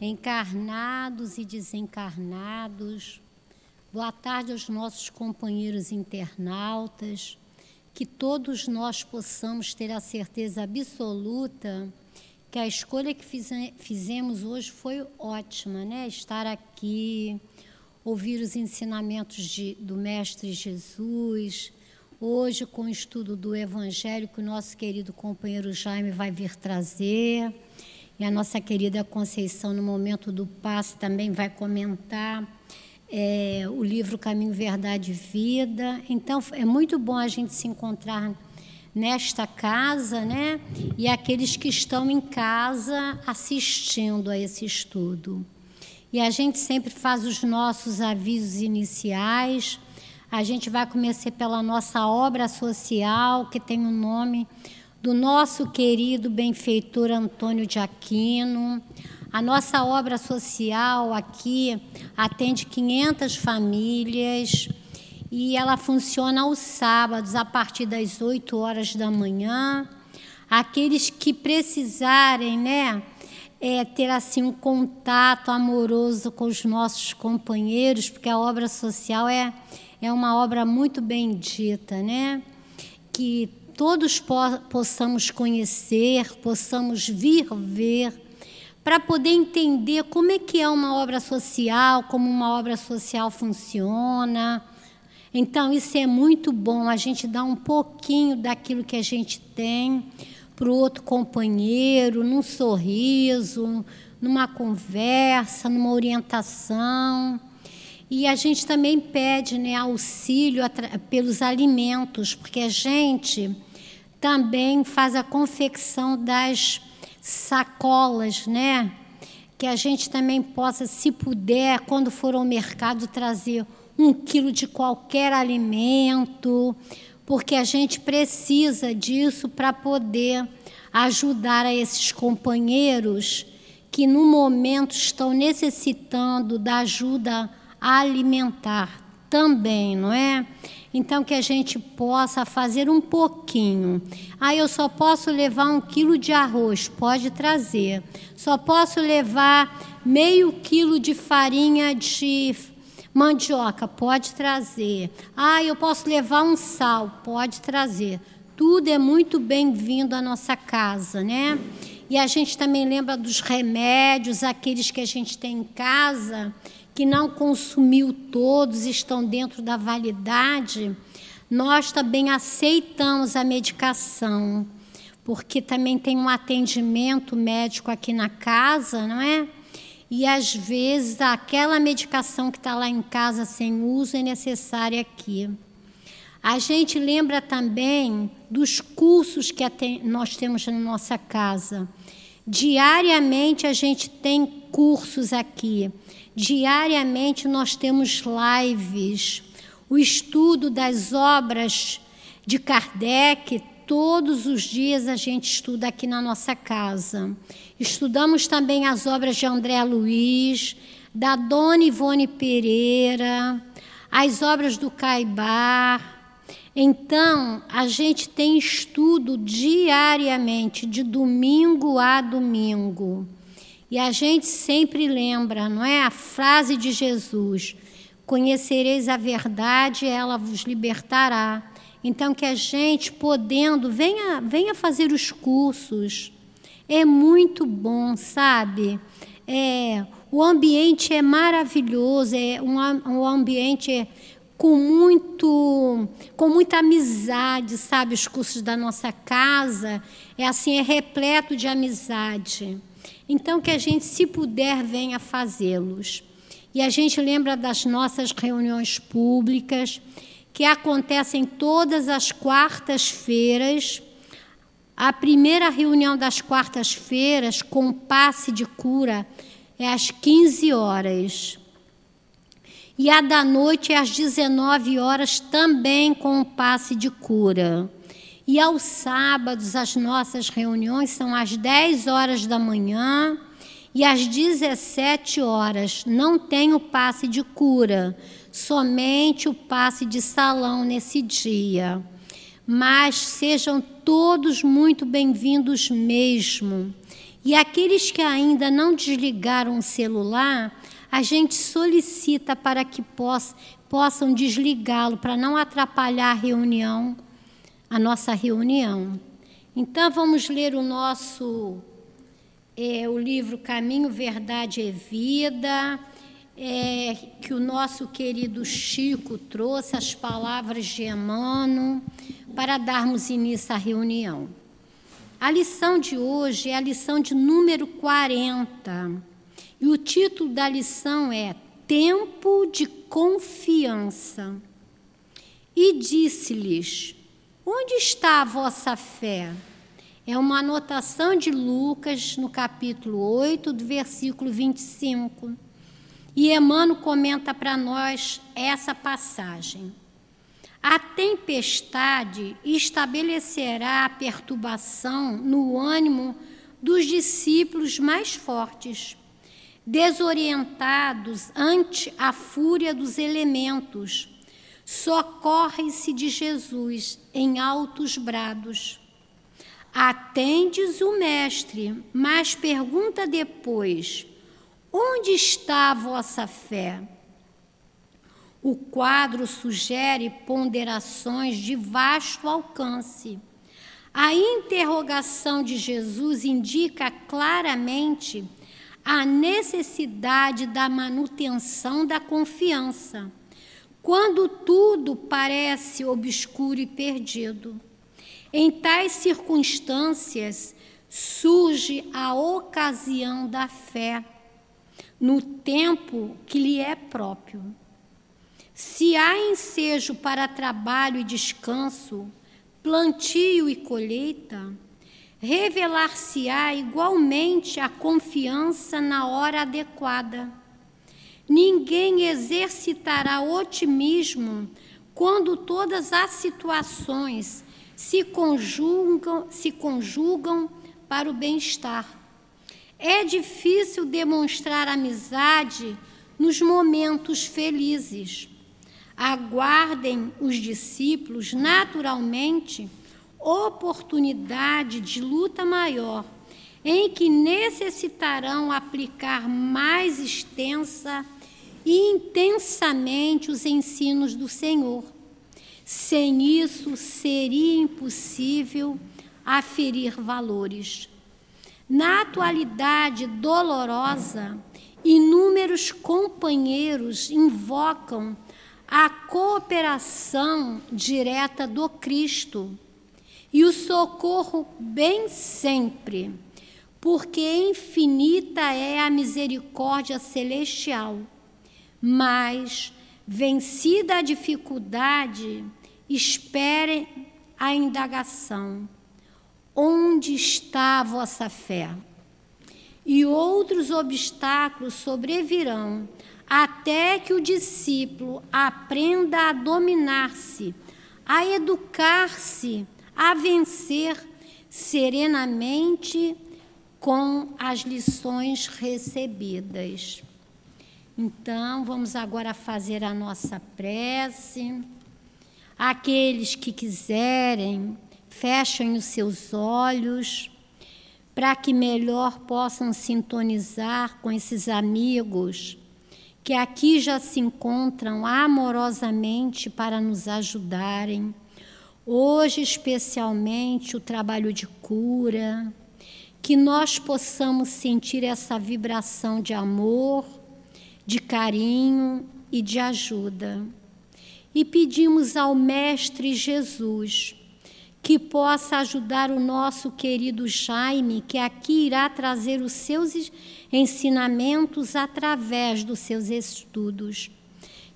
encarnados e desencarnados. Boa tarde aos nossos companheiros internautas. Que todos nós possamos ter a certeza absoluta que a escolha que fizemos hoje foi ótima, né? Estar aqui, ouvir os ensinamentos de, do Mestre Jesus. Hoje, com o estudo do Evangelho, que o nosso querido companheiro Jaime vai vir trazer. E a nossa querida Conceição, no momento do passe, também vai comentar é, o livro Caminho, Verdade e Vida. Então, é muito bom a gente se encontrar nesta casa, né? E aqueles que estão em casa assistindo a esse estudo. E a gente sempre faz os nossos avisos iniciais. A gente vai começar pela nossa obra social, que tem o nome do nosso querido benfeitor Antônio de Aquino. A nossa obra social aqui atende 500 famílias e ela funciona aos sábados a partir das 8 horas da manhã. Aqueles que precisarem, né, é, ter assim um contato amoroso com os nossos companheiros, porque a obra social é, é uma obra muito bendita, né? Que todos po possamos conhecer, possamos vir ver, para poder entender como é que é uma obra social, como uma obra social funciona então, isso é muito bom, a gente dá um pouquinho daquilo que a gente tem para o outro companheiro, num sorriso, numa conversa, numa orientação. E a gente também pede né, auxílio pelos alimentos, porque a gente também faz a confecção das sacolas, né? Que a gente também possa, se puder, quando for ao mercado, trazer um quilo de qualquer alimento, porque a gente precisa disso para poder ajudar a esses companheiros que no momento estão necessitando da ajuda alimentar também, não é? Então que a gente possa fazer um pouquinho. Ah, eu só posso levar um quilo de arroz, pode trazer. Só posso levar meio quilo de farinha de Mandioca, pode trazer. Ah, eu posso levar um sal, pode trazer. Tudo é muito bem-vindo à nossa casa, né? E a gente também lembra dos remédios, aqueles que a gente tem em casa, que não consumiu todos, estão dentro da validade. Nós também aceitamos a medicação, porque também tem um atendimento médico aqui na casa, não é? e às vezes aquela medicação que está lá em casa sem uso é necessária aqui. A gente lembra também dos cursos que nós temos na nossa casa. Diariamente a gente tem cursos aqui. Diariamente nós temos lives. O estudo das obras de Kardec todos os dias a gente estuda aqui na nossa casa. Estudamos também as obras de André Luiz, da Dona Ivone Pereira, as obras do Caibar. Então, a gente tem estudo diariamente, de domingo a domingo. E a gente sempre lembra, não é? A frase de Jesus: Conhecereis a verdade, ela vos libertará. Então, que a gente, podendo, venha, venha fazer os cursos. É muito bom, sabe? É, o ambiente é maravilhoso, é um, um ambiente com muito com muita amizade, sabe? Os cursos da nossa casa é assim, é repleto de amizade. Então que a gente, se puder, venha fazê-los. E a gente lembra das nossas reuniões públicas que acontecem todas as quartas-feiras. A primeira reunião das quartas-feiras, com passe de cura, é às 15 horas. E a da noite é às 19 horas, também com passe de cura. E aos sábados, as nossas reuniões são às 10 horas da manhã e às 17 horas. Não tem o passe de cura, somente o passe de salão nesse dia. Mas sejam todos muito bem-vindos mesmo. E aqueles que ainda não desligaram o celular, a gente solicita para que poss possam desligá-lo, para não atrapalhar a reunião, a nossa reunião. Então, vamos ler o nosso, é, o livro Caminho, Verdade e Vida, é, que o nosso querido Chico trouxe, as palavras de Emmanuel, para darmos início à reunião. A lição de hoje é a lição de número 40. E o título da lição é Tempo de Confiança. E disse-lhes: Onde está a vossa fé? É uma anotação de Lucas, no capítulo 8, do versículo 25. E Emmanuel comenta para nós essa passagem. A tempestade estabelecerá a perturbação no ânimo dos discípulos mais fortes, desorientados ante a fúria dos elementos. Socorre-se de Jesus em altos brados. Atendes o Mestre, mas pergunta depois: onde está a vossa fé? O quadro sugere ponderações de vasto alcance. A interrogação de Jesus indica claramente a necessidade da manutenção da confiança, quando tudo parece obscuro e perdido. Em tais circunstâncias, surge a ocasião da fé, no tempo que lhe é próprio. Se há ensejo para trabalho e descanso, plantio e colheita, revelar-se-á igualmente a confiança na hora adequada. Ninguém exercitará otimismo quando todas as situações se conjugam, se conjugam para o bem-estar. É difícil demonstrar amizade nos momentos felizes aguardem os discípulos naturalmente oportunidade de luta maior, em que necessitarão aplicar mais extensa e intensamente os ensinos do Senhor. Sem isso, seria impossível aferir valores. Na atualidade dolorosa, inúmeros companheiros invocam a cooperação direta do Cristo e o socorro bem sempre, porque infinita é a misericórdia celestial. Mas, vencida a dificuldade, espere a indagação: onde está a vossa fé? E outros obstáculos sobrevirão até que o discípulo aprenda a dominar-se, a educar-se, a vencer serenamente com as lições recebidas. Então, vamos agora fazer a nossa prece. Aqueles que quiserem, fechem os seus olhos para que melhor possam sintonizar com esses amigos que aqui já se encontram amorosamente para nos ajudarem. Hoje, especialmente, o trabalho de cura, que nós possamos sentir essa vibração de amor, de carinho e de ajuda. E pedimos ao Mestre Jesus que possa ajudar o nosso querido Jaime, que aqui irá trazer os seus ensinamentos através dos seus estudos.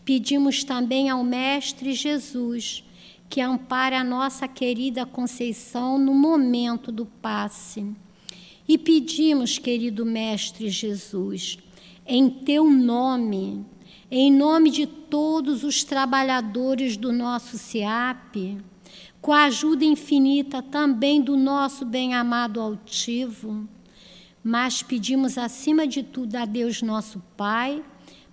Pedimos também ao Mestre Jesus que ampare a nossa querida Conceição no momento do passe. E pedimos, querido Mestre Jesus, em teu nome, em nome de todos os trabalhadores do nosso SEAP, com a ajuda infinita também do nosso bem-amado altivo, mas pedimos acima de tudo a Deus nosso Pai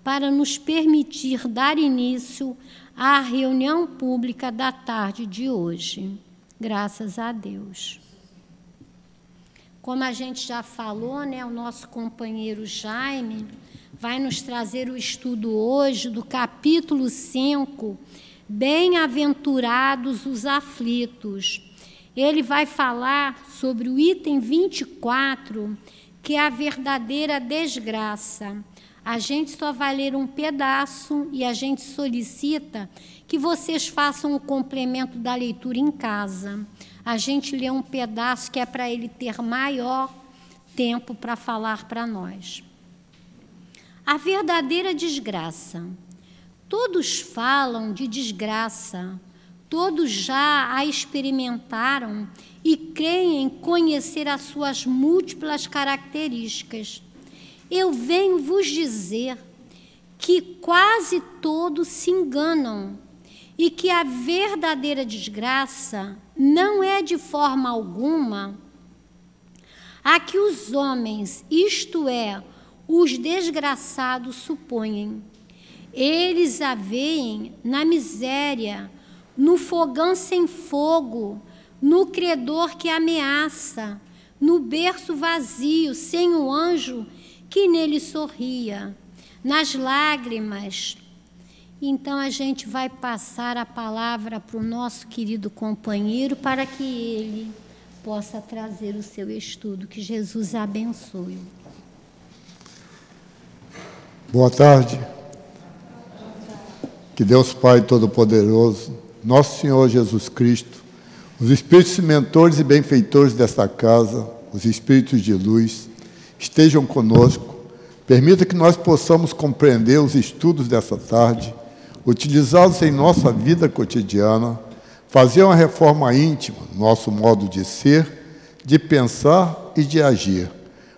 para nos permitir dar início à reunião pública da tarde de hoje. Graças a Deus. Como a gente já falou, né, o nosso companheiro Jaime vai nos trazer o estudo hoje do capítulo 5, Bem-aventurados os aflitos. Ele vai falar sobre o item 24, que é a verdadeira desgraça. A gente só vai ler um pedaço e a gente solicita que vocês façam o complemento da leitura em casa. A gente lê um pedaço que é para ele ter maior tempo para falar para nós. A verdadeira desgraça. Todos falam de desgraça, todos já a experimentaram e creem conhecer as suas múltiplas características. Eu venho vos dizer que quase todos se enganam e que a verdadeira desgraça não é de forma alguma a que os homens, isto é, os desgraçados, supõem. Eles a veem na miséria, no fogão sem fogo, no credor que ameaça, no berço vazio, sem o anjo que nele sorria, nas lágrimas. Então a gente vai passar a palavra para o nosso querido companheiro para que ele possa trazer o seu estudo. Que Jesus abençoe. Boa tarde. Que Deus Pai Todo-Poderoso, nosso Senhor Jesus Cristo, os espíritos mentores e benfeitores desta casa, os espíritos de luz, estejam conosco. Permita que nós possamos compreender os estudos dessa tarde, utilizá-los em nossa vida cotidiana, fazer uma reforma íntima no nosso modo de ser, de pensar e de agir,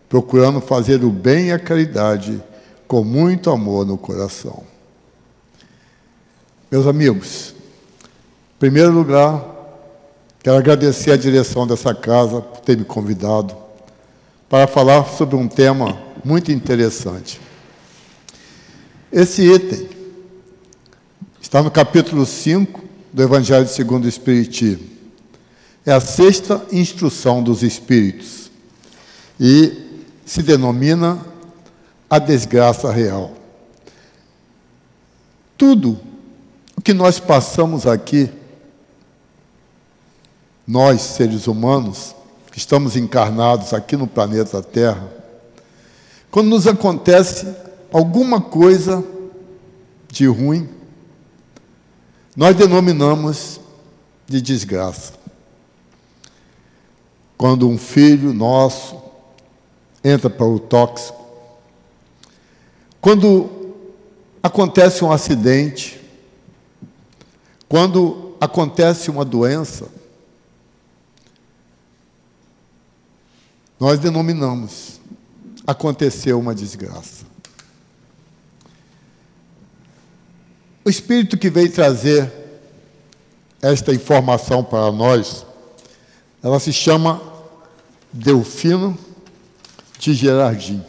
procurando fazer o bem e a caridade com muito amor no coração. Meus amigos, em primeiro lugar, quero agradecer a direção dessa casa por ter me convidado para falar sobre um tema muito interessante. Esse item está no capítulo 5 do Evangelho segundo o Espiritismo. É a sexta instrução dos Espíritos e se denomina a desgraça real. Tudo o que nós passamos aqui, nós seres humanos, que estamos encarnados aqui no planeta Terra, quando nos acontece alguma coisa de ruim, nós denominamos de desgraça. Quando um filho nosso entra para o tóxico, quando acontece um acidente, quando acontece uma doença, nós denominamos aconteceu uma desgraça. O Espírito que veio trazer esta informação para nós, ela se chama Delfino de Gerardin.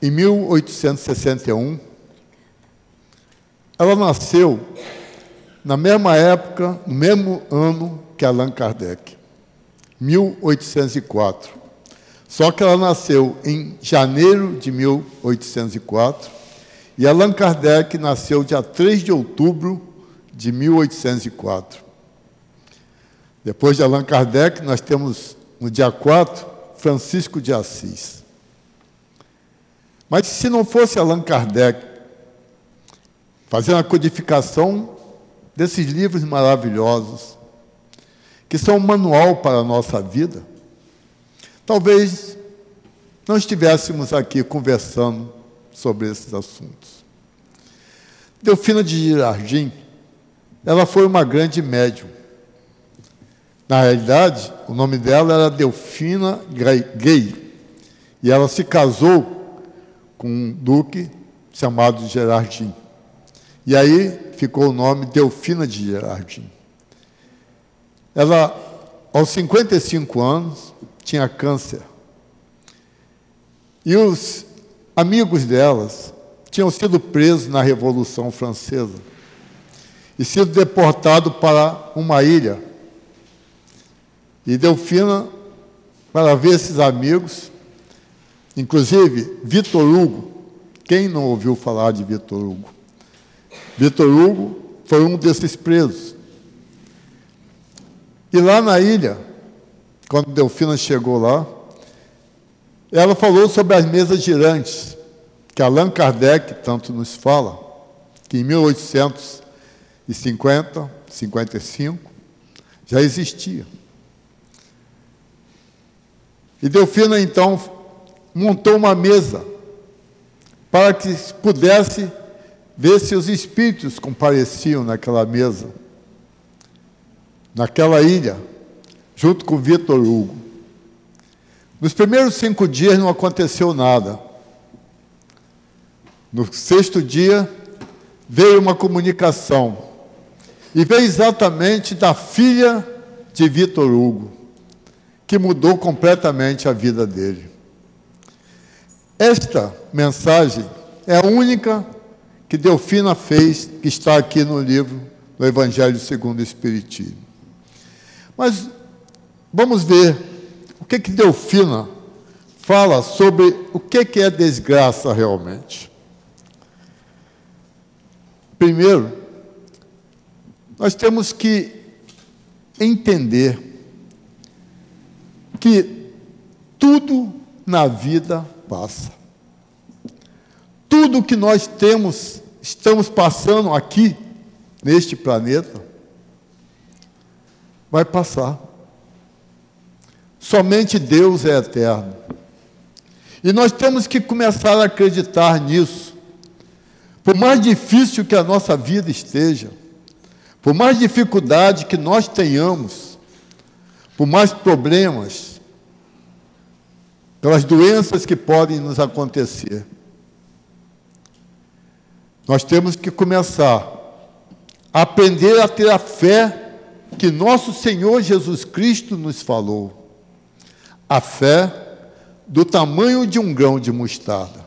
Em 1861, ela nasceu na mesma época, no mesmo ano que Allan Kardec, 1804. Só que ela nasceu em janeiro de 1804 e Allan Kardec nasceu dia 3 de outubro de 1804. Depois de Allan Kardec, nós temos no dia 4 Francisco de Assis. Mas se não fosse Allan Kardec fazendo a codificação desses livros maravilhosos, que são um manual para a nossa vida, talvez não estivéssemos aqui conversando sobre esses assuntos. Delfina de Girardin, ela foi uma grande médium. Na realidade, o nome dela era Delfina Gay, e ela se casou com um duque chamado Gerardin. E aí ficou o nome Delfina de Gerardin. Ela, aos 55 anos, tinha câncer. E os amigos delas tinham sido presos na Revolução Francesa e sido deportados para uma ilha. E Delfina para ver esses amigos, inclusive Vitor Hugo. Quem não ouviu falar de Vitor Hugo? Vitor Hugo foi um desses presos. E lá na ilha, quando Delfina chegou lá, ela falou sobre as mesas girantes, que Allan Kardec tanto nos fala, que em 1850, 55, já existia. E Delfina então montou uma mesa para que pudesse ver se os espíritos compareciam naquela mesa, naquela ilha, junto com Vitor Hugo. Nos primeiros cinco dias não aconteceu nada. No sexto dia, veio uma comunicação. E veio exatamente da filha de Vitor Hugo, que mudou completamente a vida dele. Esta mensagem é a única que Delfina fez, que está aqui no livro do Evangelho segundo o Espiritismo. Mas vamos ver o que, que Delfina fala sobre o que, que é desgraça realmente. Primeiro, nós temos que entender que tudo na vida passa. Tudo que nós temos, estamos passando aqui, neste planeta, vai passar. Somente Deus é eterno. E nós temos que começar a acreditar nisso. Por mais difícil que a nossa vida esteja, por mais dificuldade que nós tenhamos, por mais problemas, pelas doenças que podem nos acontecer, nós temos que começar a aprender a ter a fé que nosso Senhor Jesus Cristo nos falou a fé do tamanho de um grão de mostarda.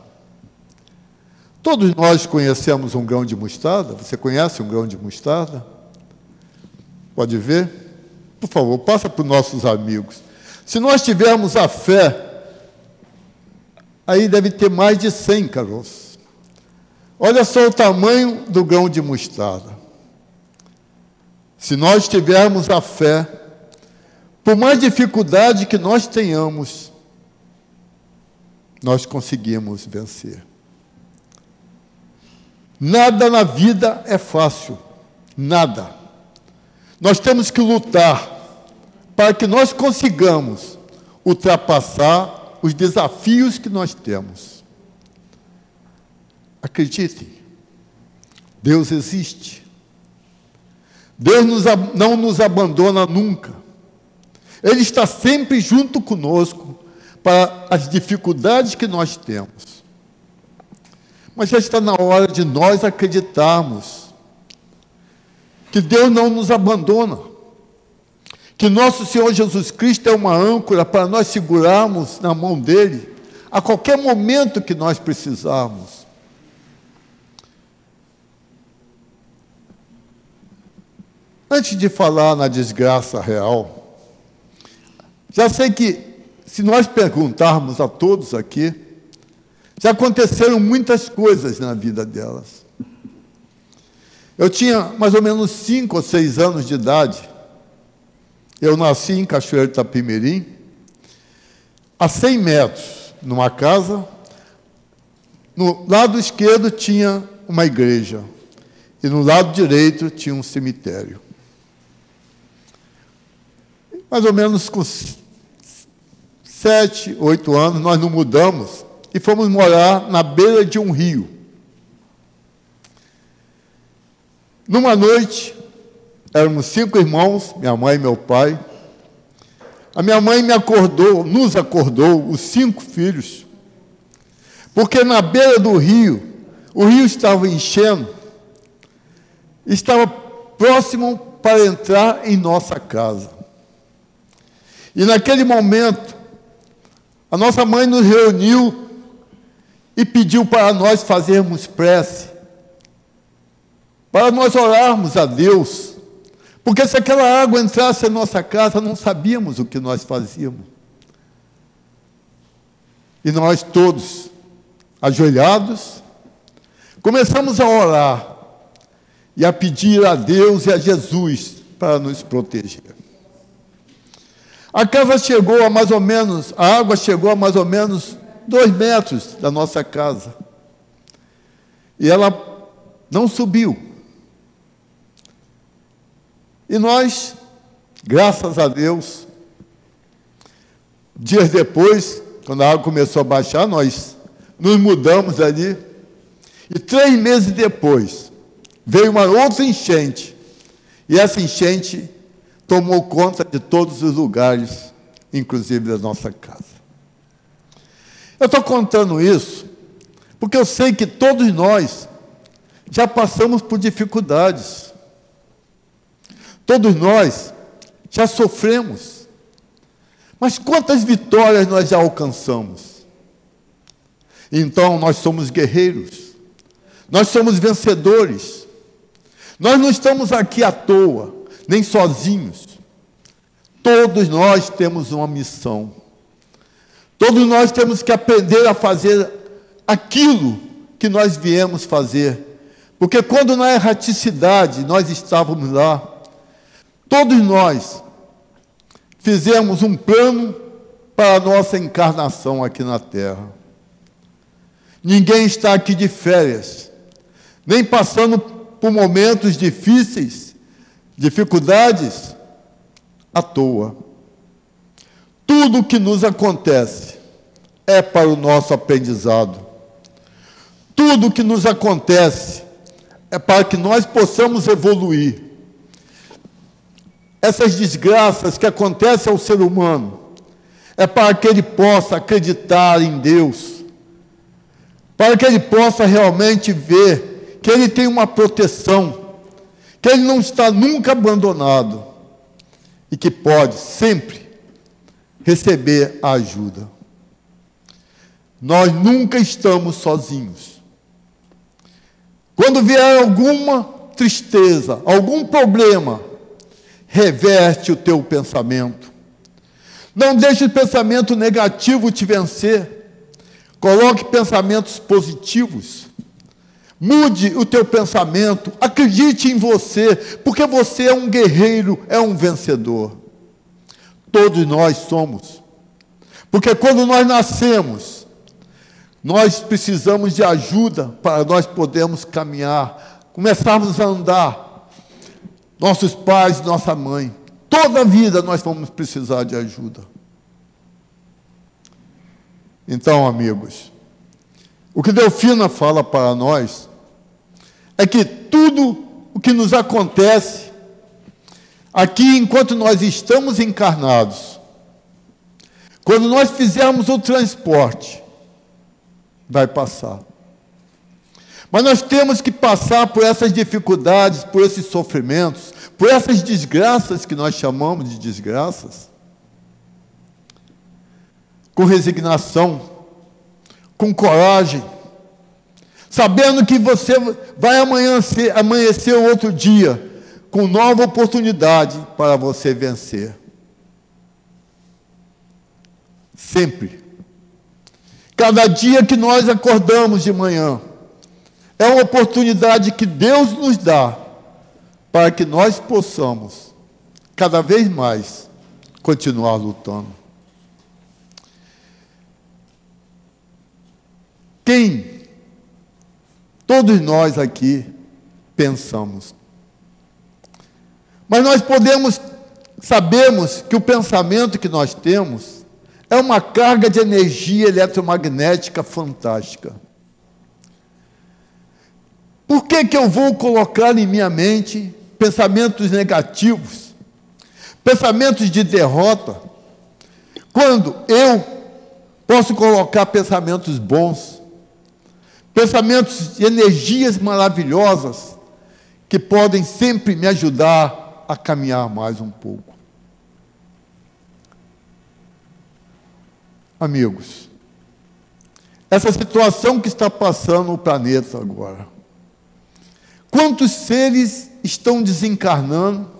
Todos nós conhecemos um grão de mostarda. Você conhece um grão de mostarda? Pode ver? Por favor, passa para os nossos amigos. Se nós tivermos a fé, aí deve ter mais de 100 caroços. Olha só o tamanho do grão de mostarda. Se nós tivermos a fé, por mais dificuldade que nós tenhamos, nós conseguimos vencer. Nada na vida é fácil, nada. Nós temos que lutar para que nós consigamos ultrapassar os desafios que nós temos. Acreditem, Deus existe. Deus não nos abandona nunca. Ele está sempre junto conosco para as dificuldades que nós temos. Mas já está na hora de nós acreditarmos que Deus não nos abandona, que nosso Senhor Jesus Cristo é uma âncora para nós segurarmos na mão dele a qualquer momento que nós precisarmos. Antes de falar na desgraça real, já sei que, se nós perguntarmos a todos aqui, já aconteceram muitas coisas na vida delas. Eu tinha mais ou menos cinco ou seis anos de idade. Eu nasci em Cachoeiro Itapimirim, a 100 metros, numa casa. No lado esquerdo tinha uma igreja e no lado direito tinha um cemitério. Mais ou menos com sete, oito anos, nós nos mudamos e fomos morar na beira de um rio. Numa noite, éramos cinco irmãos, minha mãe e meu pai. A minha mãe me acordou, nos acordou, os cinco filhos, porque na beira do rio, o rio estava enchendo, estava próximo para entrar em nossa casa. E naquele momento, a nossa mãe nos reuniu e pediu para nós fazermos prece, para nós orarmos a Deus, porque se aquela água entrasse em nossa casa, não sabíamos o que nós fazíamos. E nós todos, ajoelhados, começamos a orar e a pedir a Deus e a Jesus para nos proteger. A casa chegou a mais ou menos, a água chegou a mais ou menos dois metros da nossa casa. E ela não subiu. E nós, graças a Deus, dias depois, quando a água começou a baixar, nós nos mudamos ali. E três meses depois, veio uma outra enchente. E essa enchente tomou conta de todos os lugares, inclusive da nossa casa. Eu estou contando isso porque eu sei que todos nós já passamos por dificuldades. Todos nós já sofremos. Mas quantas vitórias nós já alcançamos? Então nós somos guerreiros. Nós somos vencedores. Nós não estamos aqui à toa, nem sozinhos. Todos nós temos uma missão. Todos nós temos que aprender a fazer aquilo que nós viemos fazer. Porque quando na erraticidade nós estávamos lá, todos nós fizemos um plano para a nossa encarnação aqui na Terra. Ninguém está aqui de férias, nem passando por momentos difíceis, dificuldades, à toa. Tudo o que nos acontece é para o nosso aprendizado. Tudo o que nos acontece é para que nós possamos evoluir. Essas desgraças que acontecem ao ser humano é para que ele possa acreditar em Deus, para que ele possa realmente ver que ele tem uma proteção, que ele não está nunca abandonado e que pode sempre receber a ajuda. Nós nunca estamos sozinhos. Quando vier alguma tristeza, algum problema, reverte o teu pensamento. Não deixe o pensamento negativo te vencer. Coloque pensamentos positivos. Mude o teu pensamento, acredite em você, porque você é um guerreiro, é um vencedor. Todos nós somos. Porque quando nós nascemos, nós precisamos de ajuda para nós podermos caminhar, começarmos a andar. Nossos pais, nossa mãe, toda a vida nós vamos precisar de ajuda. Então, amigos, o que Delfina fala para nós é que tudo o que nos acontece aqui enquanto nós estamos encarnados, quando nós fizermos o transporte, vai passar. Mas nós temos que passar por essas dificuldades, por esses sofrimentos, por essas desgraças que nós chamamos de desgraças, com resignação, com coragem, sabendo que você vai amanhecer, amanhecer outro dia com nova oportunidade para você vencer. Sempre. Cada dia que nós acordamos de manhã é uma oportunidade que Deus nos dá para que nós possamos cada vez mais continuar lutando. Quem todos nós aqui pensamos mas nós podemos, sabemos que o pensamento que nós temos é uma carga de energia eletromagnética fantástica. Por que, que eu vou colocar em minha mente pensamentos negativos, pensamentos de derrota, quando eu posso colocar pensamentos bons, pensamentos de energias maravilhosas que podem sempre me ajudar a caminhar mais um pouco. Amigos, essa situação que está passando o planeta agora, quantos seres estão desencarnando,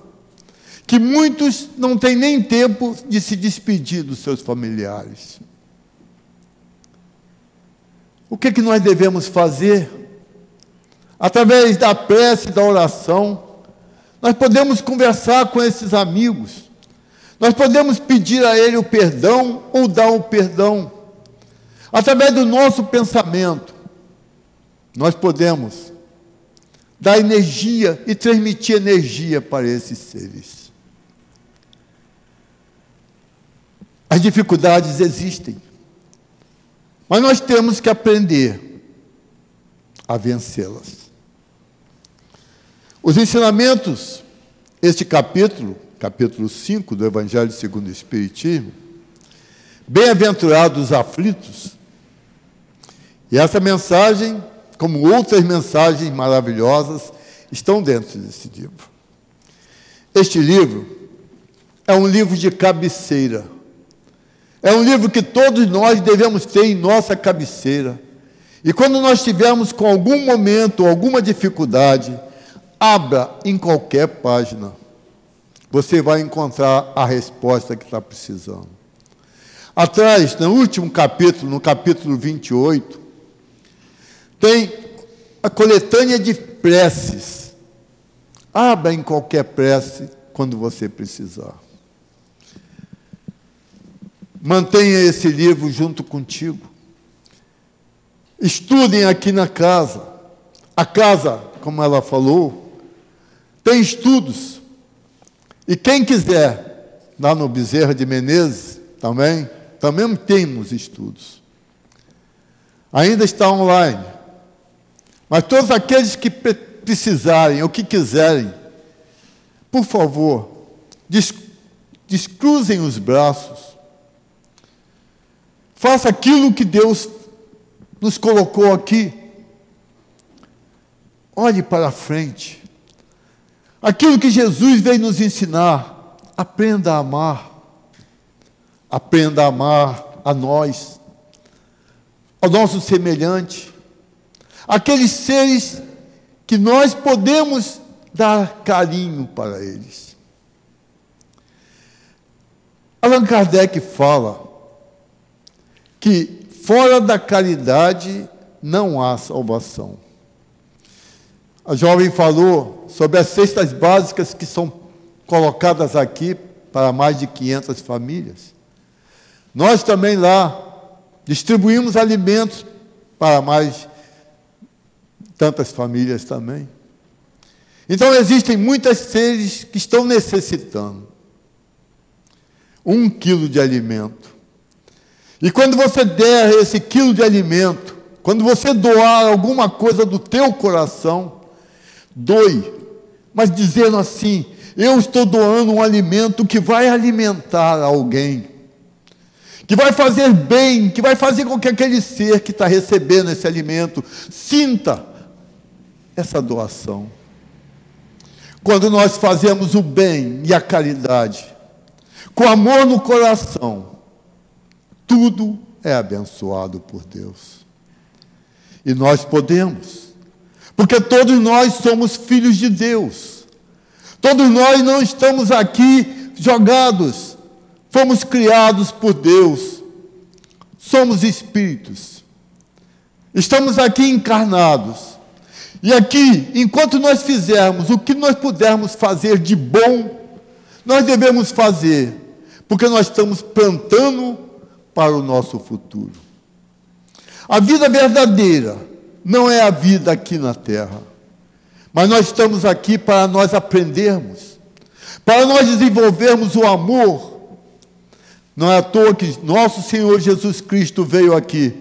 que muitos não têm nem tempo de se despedir dos seus familiares. O que, que nós devemos fazer? Através da prece, da oração, nós podemos conversar com esses amigos, nós podemos pedir a Ele o perdão ou dar o perdão. Através do nosso pensamento, nós podemos dar energia e transmitir energia para esses seres. As dificuldades existem, mas nós temos que aprender a vencê-las. Os ensinamentos, este capítulo, capítulo 5 do Evangelho segundo o Espiritismo, bem-aventurados os aflitos, e essa mensagem, como outras mensagens maravilhosas, estão dentro desse livro. Este livro é um livro de cabeceira. É um livro que todos nós devemos ter em nossa cabeceira. E quando nós tivermos com algum momento, alguma dificuldade, abra em qualquer página você vai encontrar a resposta que está precisando. Atrás, no último capítulo, no capítulo 28, tem a coletânea de preces. Abra em qualquer prece quando você precisar. Mantenha esse livro junto contigo. Estudem aqui na casa. A casa, como ela falou, tem estudos. E quem quiser, lá no Bezerra de Menezes, também, também temos estudos. Ainda está online. Mas todos aqueles que precisarem ou que quiserem, por favor, descruzem os braços. Faça aquilo que Deus nos colocou aqui. Olhe para frente. Aquilo que Jesus veio nos ensinar, aprenda a amar. Aprenda a amar a nós, ao nosso semelhante, aqueles seres que nós podemos dar carinho para eles. Allan Kardec fala que fora da caridade não há salvação. A jovem falou sobre as cestas básicas que são colocadas aqui para mais de 500 famílias. Nós também lá distribuímos alimentos para mais tantas famílias também. Então existem muitas seres que estão necessitando um quilo de alimento. E quando você der esse quilo de alimento, quando você doar alguma coisa do teu coração, doe, mas dizendo assim: eu estou doando um alimento que vai alimentar alguém, que vai fazer bem, que vai fazer com que aquele ser que está recebendo esse alimento sinta essa doação. Quando nós fazemos o bem e a caridade, com amor no coração, tudo é abençoado por Deus. E nós podemos porque todos nós somos filhos de Deus. Todos nós não estamos aqui jogados. Fomos criados por Deus. Somos espíritos. Estamos aqui encarnados. E aqui, enquanto nós fizermos o que nós pudermos fazer de bom, nós devemos fazer, porque nós estamos plantando para o nosso futuro. A vida verdadeira não é a vida aqui na terra. Mas nós estamos aqui para nós aprendermos, para nós desenvolvermos o amor. Não é à toa que nosso Senhor Jesus Cristo veio aqui,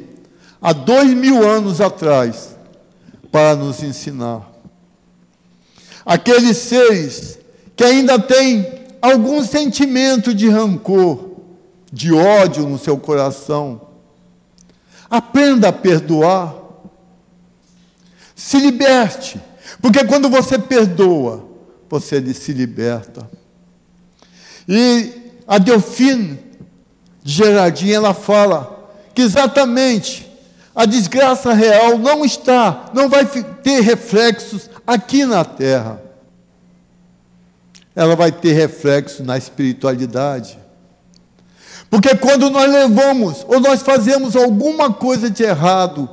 há dois mil anos atrás, para nos ensinar. Aqueles seres que ainda têm algum sentimento de rancor, de ódio no seu coração, aprenda a perdoar. Se liberte. Porque quando você perdoa, você se liberta. E a Delfine de ela fala que exatamente a desgraça real não está, não vai ter reflexos aqui na terra. Ela vai ter reflexo na espiritualidade. Porque quando nós levamos ou nós fazemos alguma coisa de errado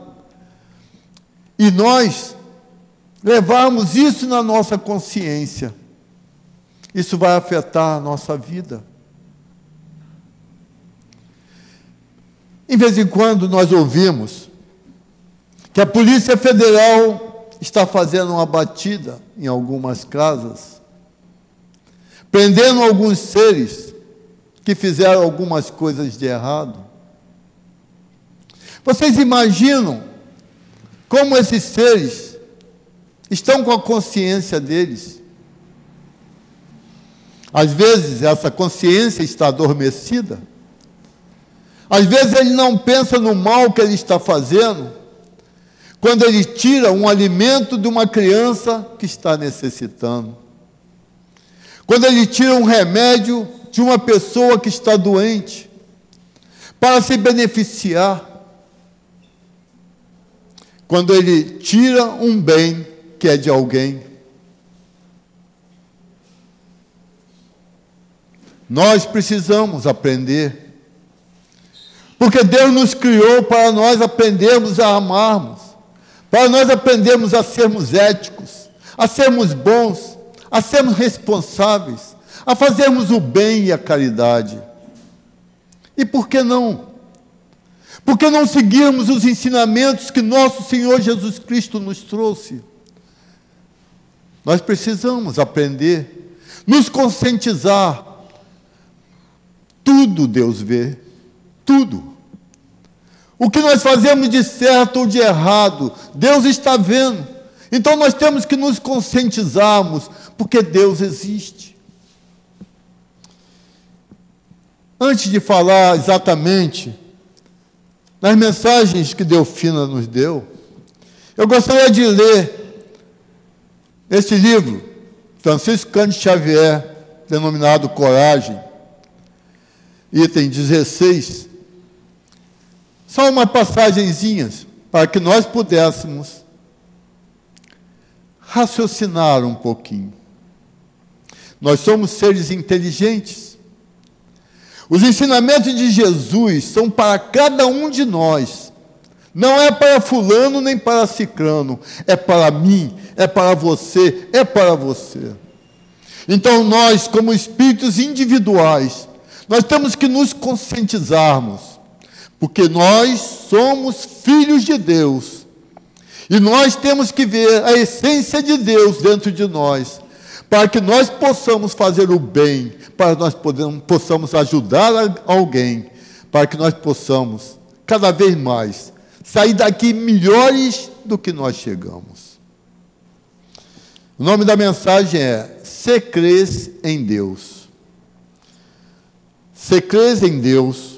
e nós levarmos isso na nossa consciência, isso vai afetar a nossa vida. Em vez em quando nós ouvimos que a Polícia Federal está fazendo uma batida em algumas casas, prendendo alguns seres que fizeram algumas coisas de errado. Vocês imaginam como esses seres estão com a consciência deles? Às vezes essa consciência está adormecida. Às vezes ele não pensa no mal que ele está fazendo, quando ele tira um alimento de uma criança que está necessitando. Quando ele tira um remédio de uma pessoa que está doente, para se beneficiar. Quando ele tira um bem que é de alguém. Nós precisamos aprender porque Deus nos criou para nós aprendermos a amarmos, para nós aprendermos a sermos éticos, a sermos bons, a sermos responsáveis, a fazermos o bem e a caridade. E por que não? Por que não seguirmos os ensinamentos que nosso Senhor Jesus Cristo nos trouxe? Nós precisamos aprender, nos conscientizar. Tudo Deus vê. Tudo. O que nós fazemos de certo ou de errado, Deus está vendo. Então nós temos que nos conscientizarmos, porque Deus existe. Antes de falar exatamente nas mensagens que Delfina nos deu, eu gostaria de ler este livro, Francisco Cândido Xavier, denominado Coragem, item 16, só umas passagenzinhas para que nós pudéssemos raciocinar um pouquinho. Nós somos seres inteligentes. Os ensinamentos de Jesus são para cada um de nós. Não é para fulano nem para ciclano, é para mim, é para você, é para você. Então nós, como espíritos individuais, nós temos que nos conscientizarmos porque nós somos filhos de Deus. E nós temos que ver a essência de Deus dentro de nós, para que nós possamos fazer o bem, para que nós podemos, possamos ajudar alguém, para que nós possamos, cada vez mais, sair daqui melhores do que nós chegamos. O nome da mensagem é Se crês em Deus. Se crês em Deus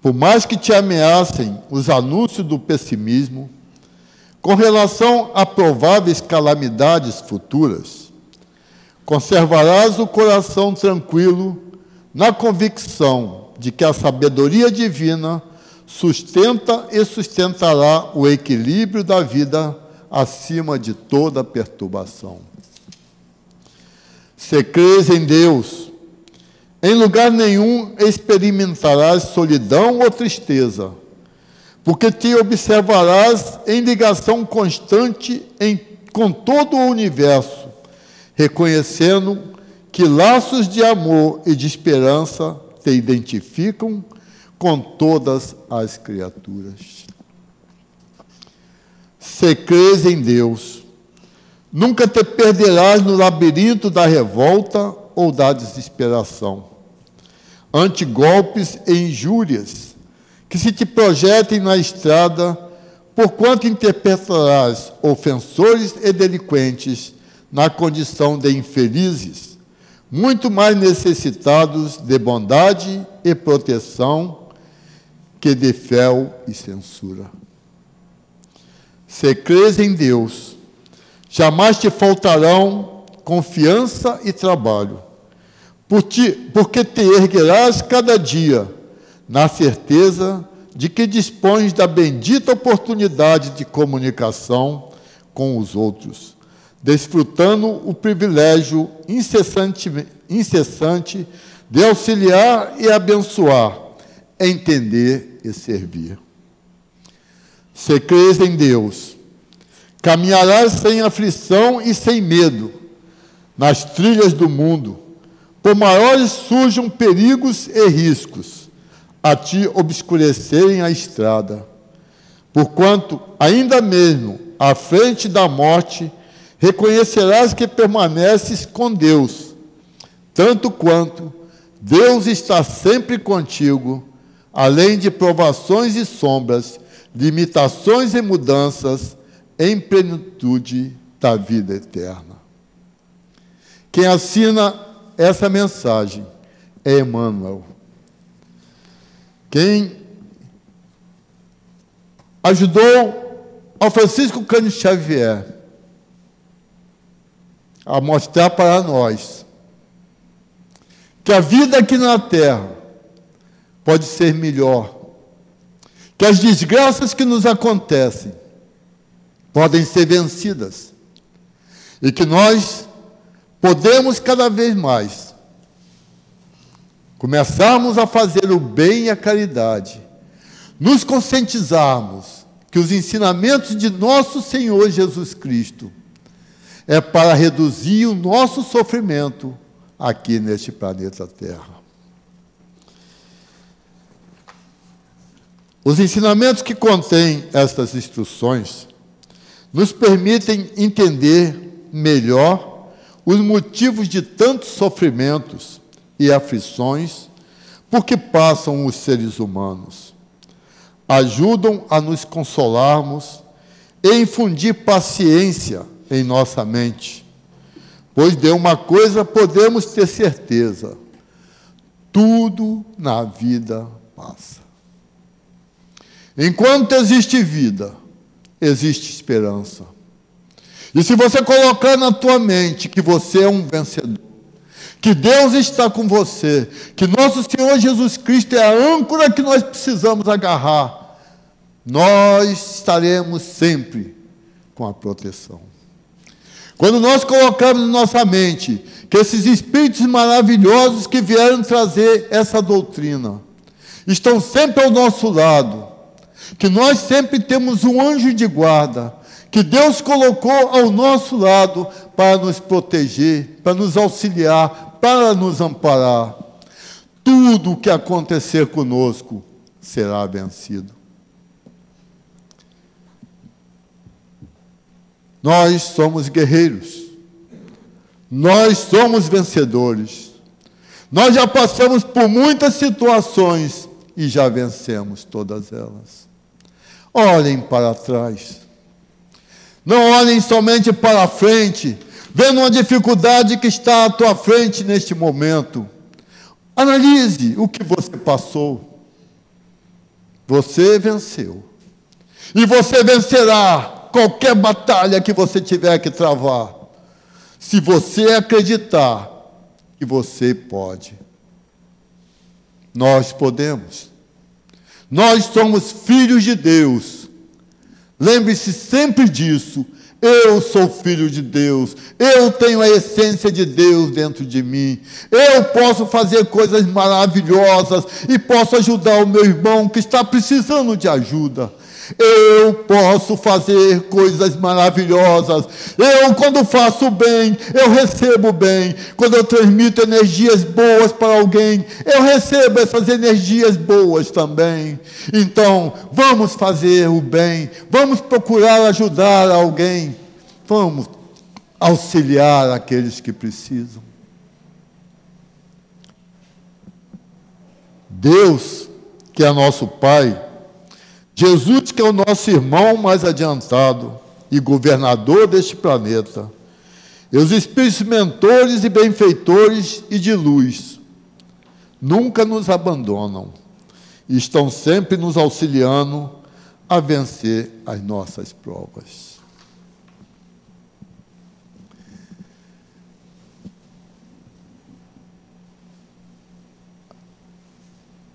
por mais que te ameacem os anúncios do pessimismo, com relação a prováveis calamidades futuras, conservarás o coração tranquilo na convicção de que a sabedoria divina sustenta e sustentará o equilíbrio da vida acima de toda perturbação. Se crês em Deus, em lugar nenhum experimentarás solidão ou tristeza, porque te observarás em ligação constante em, com todo o universo, reconhecendo que laços de amor e de esperança te identificam com todas as criaturas. Se crês em Deus, nunca te perderás no labirinto da revolta ou da desesperação, ante golpes e injúrias que se te projetem na estrada, porquanto interpretarás ofensores e delinquentes na condição de infelizes, muito mais necessitados de bondade e proteção que de fel e censura. Se crês em Deus, jamais te faltarão confiança e trabalho porque te erguerás cada dia na certeza de que dispões da bendita oportunidade de comunicação com os outros, desfrutando o privilégio incessante, incessante de auxiliar e abençoar, entender e servir. Se crês em Deus, Caminharás sem aflição e sem medo nas trilhas do mundo, por maiores surjam perigos e riscos a te obscurecerem a estrada. Porquanto, ainda mesmo à frente da morte, reconhecerás que permaneces com Deus, tanto quanto Deus está sempre contigo, além de provações e sombras, limitações e mudanças, em plenitude da vida eterna. Quem assina essa mensagem é Emmanuel. Quem ajudou ao Francisco Cândido Xavier a mostrar para nós que a vida aqui na terra pode ser melhor, que as desgraças que nos acontecem podem ser vencidas e que nós podemos cada vez mais começarmos a fazer o bem e a caridade, nos conscientizarmos que os ensinamentos de nosso Senhor Jesus Cristo é para reduzir o nosso sofrimento aqui neste planeta Terra. Os ensinamentos que contêm estas instruções nos permitem entender melhor os motivos de tantos sofrimentos e aflições por que passam os seres humanos. Ajudam a nos consolarmos e infundir paciência em nossa mente. Pois de uma coisa podemos ter certeza: tudo na vida passa. Enquanto existe vida, existe esperança. E se você colocar na tua mente que você é um vencedor, que Deus está com você, que nosso Senhor Jesus Cristo é a âncora que nós precisamos agarrar, nós estaremos sempre com a proteção. Quando nós colocamos na nossa mente que esses espíritos maravilhosos que vieram trazer essa doutrina estão sempre ao nosso lado, que nós sempre temos um anjo de guarda, que Deus colocou ao nosso lado para nos proteger, para nos auxiliar, para nos amparar. Tudo o que acontecer conosco será vencido. Nós somos guerreiros. Nós somos vencedores. Nós já passamos por muitas situações e já vencemos todas elas. Olhem para trás. Não olhem somente para frente, vendo uma dificuldade que está à tua frente neste momento. Analise o que você passou. Você venceu. E você vencerá qualquer batalha que você tiver que travar. Se você acreditar que você pode. Nós podemos. Nós somos filhos de Deus Lembre-se sempre disso. Eu sou filho de Deus, eu tenho a essência de Deus dentro de mim, eu posso fazer coisas maravilhosas e posso ajudar o meu irmão que está precisando de ajuda. Eu posso fazer coisas maravilhosas. Eu, quando faço bem, eu recebo bem. Quando eu transmito energias boas para alguém, eu recebo essas energias boas também. Então, vamos fazer o bem. Vamos procurar ajudar alguém. Vamos auxiliar aqueles que precisam. Deus, que é nosso Pai, Jesus, que é o nosso irmão mais adiantado e governador deste planeta, e os espíritos mentores e benfeitores e de luz, nunca nos abandonam e estão sempre nos auxiliando a vencer as nossas provas.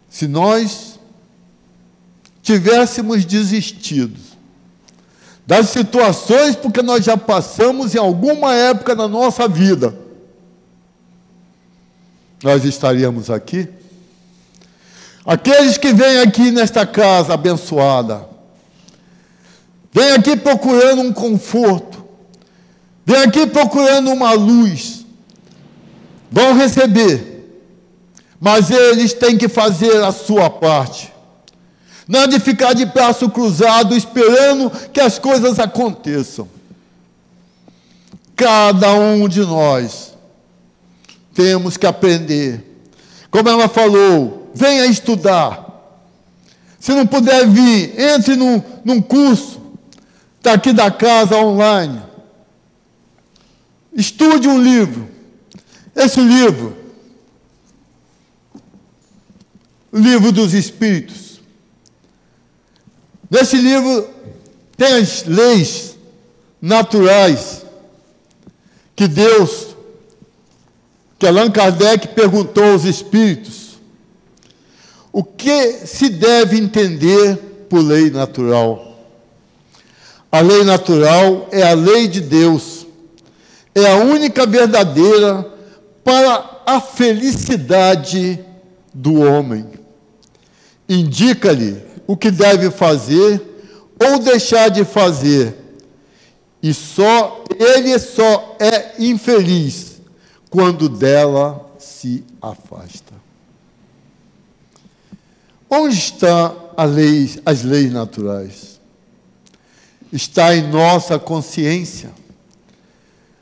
Se nós tivéssemos desistido das situações porque nós já passamos em alguma época na nossa vida, nós estaríamos aqui. Aqueles que vêm aqui nesta casa abençoada, vem aqui procurando um conforto, vem aqui procurando uma luz, vão receber, mas eles têm que fazer a sua parte. É de ficar de braço cruzado esperando que as coisas aconteçam. Cada um de nós temos que aprender. Como ela falou, venha estudar. Se não puder vir, entre num, num curso daqui da casa online. Estude um livro. Esse livro, livro dos Espíritos. Nesse livro tem as leis naturais que Deus, que Allan Kardec perguntou aos espíritos: o que se deve entender por lei natural? A lei natural é a lei de Deus, é a única verdadeira para a felicidade do homem. Indica-lhe o que deve fazer ou deixar de fazer e só ele só é infeliz quando dela se afasta. Onde estão lei, as leis naturais? Está em nossa consciência.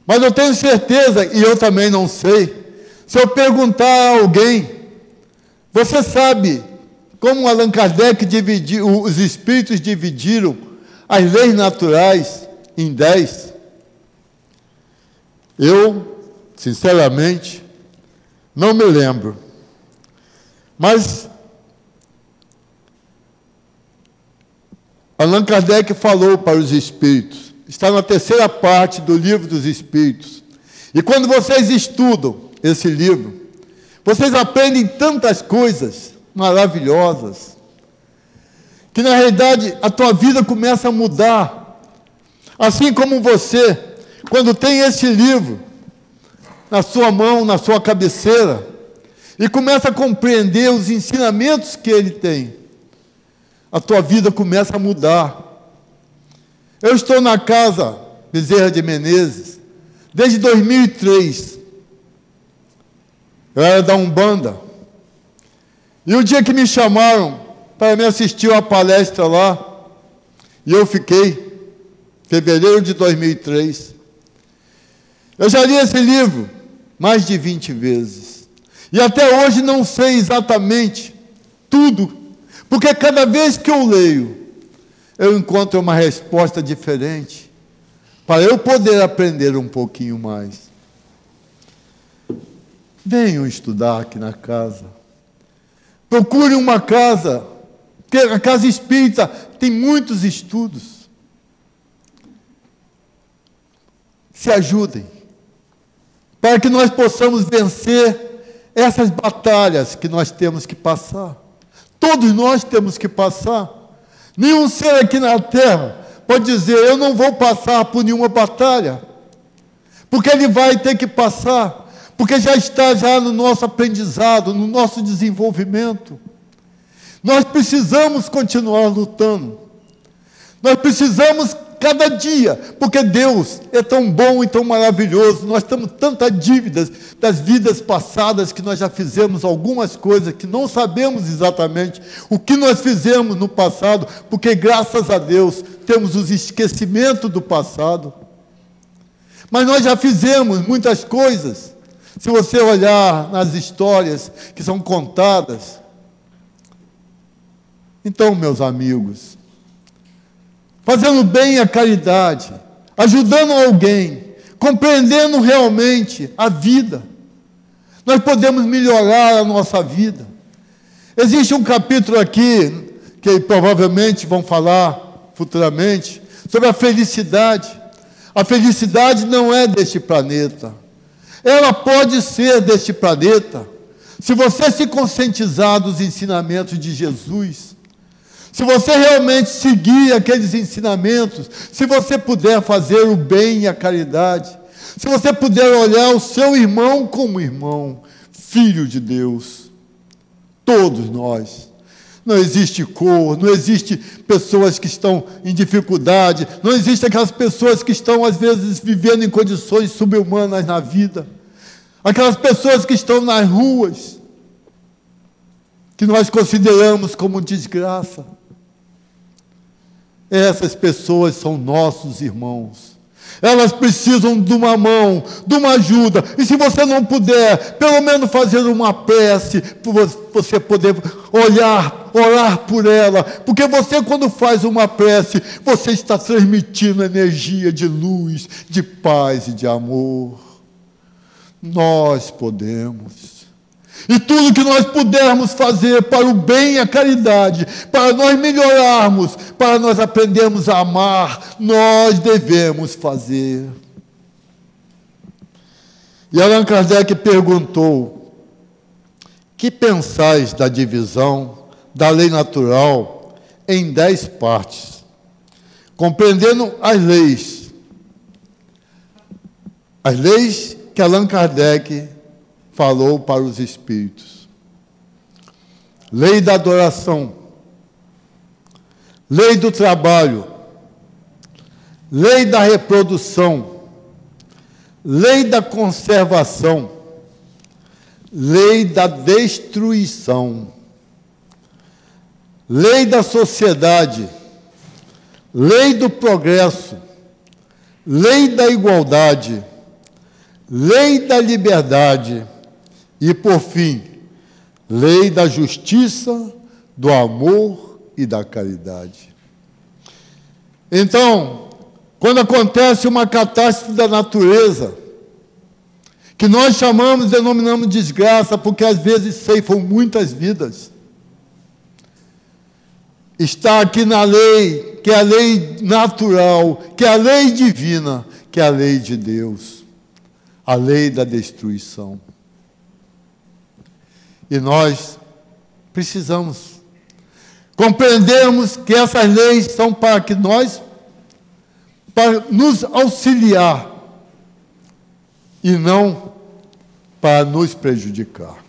Mas eu tenho certeza, e eu também não sei, se eu perguntar a alguém, você sabe como Allan Kardec dividiu, os espíritos dividiram as leis naturais em 10. Eu, sinceramente, não me lembro. Mas Allan Kardec falou para os espíritos, está na terceira parte do livro dos espíritos. E quando vocês estudam esse livro, vocês aprendem tantas coisas maravilhosas, que na realidade a tua vida começa a mudar Assim como você, quando tem esse livro na sua mão, na sua cabeceira, e começa a compreender os ensinamentos que ele tem, a tua vida começa a mudar. Eu estou na casa Bezerra de Menezes desde 2003. Eu era da Umbanda. E o dia que me chamaram para me assistir a palestra lá, e eu fiquei, fevereiro de 2003. Eu já li esse livro mais de 20 vezes. E até hoje não sei exatamente tudo, porque cada vez que eu leio, eu encontro uma resposta diferente, para eu poder aprender um pouquinho mais. Venham estudar aqui na casa. Procure uma casa, porque a casa espírita tem muitos estudos. se ajudem, para que nós possamos vencer essas batalhas que nós temos que passar. Todos nós temos que passar. Nenhum ser aqui na terra pode dizer: Eu não vou passar por nenhuma batalha, porque ele vai ter que passar, porque já está já no nosso aprendizado, no nosso desenvolvimento. Nós precisamos continuar lutando. Nós precisamos cada dia, porque Deus é tão bom e tão maravilhoso. Nós temos tantas dívidas das vidas passadas que nós já fizemos algumas coisas que não sabemos exatamente o que nós fizemos no passado, porque graças a Deus temos os esquecimentos do passado. Mas nós já fizemos muitas coisas. Se você olhar nas histórias que são contadas, então, meus amigos, fazendo bem a caridade, ajudando alguém, compreendendo realmente a vida. Nós podemos melhorar a nossa vida. Existe um capítulo aqui, que provavelmente vão falar futuramente, sobre a felicidade. A felicidade não é deste planeta. Ela pode ser deste planeta, se você se conscientizar dos ensinamentos de Jesus se você realmente seguir aqueles ensinamentos, se você puder fazer o bem e a caridade, se você puder olhar o seu irmão como irmão, filho de Deus, todos nós, Não existe cor, não existe pessoas que estão em dificuldade, não existe aquelas pessoas que estão, às vezes, vivendo em condições subhumanas na vida, aquelas pessoas que estão nas ruas, que nós consideramos como desgraça. Essas pessoas são nossos irmãos. Elas precisam de uma mão, de uma ajuda. E se você não puder, pelo menos fazer uma prece, para você poder olhar, orar por ela. Porque você, quando faz uma prece, você está transmitindo energia de luz, de paz e de amor. Nós podemos. E tudo que nós pudermos fazer para o bem e a caridade, para nós melhorarmos, para nós aprendermos a amar, nós devemos fazer. E Allan Kardec perguntou: Que pensais da divisão da lei natural em dez partes, compreendendo as leis? As leis que Allan Kardec falou para os espíritos. Lei da adoração, lei do trabalho, lei da reprodução, lei da conservação, lei da destruição, lei da sociedade, lei do progresso, lei da igualdade, lei da liberdade, e por fim, lei da justiça, do amor e da caridade. Então, quando acontece uma catástrofe da natureza, que nós chamamos, denominamos desgraça, porque às vezes ceifam muitas vidas. Está aqui na lei, que é a lei natural, que é a lei divina, que é a lei de Deus, a lei da destruição. E nós precisamos compreendermos que essas leis são para que nós, para nos auxiliar e não para nos prejudicar.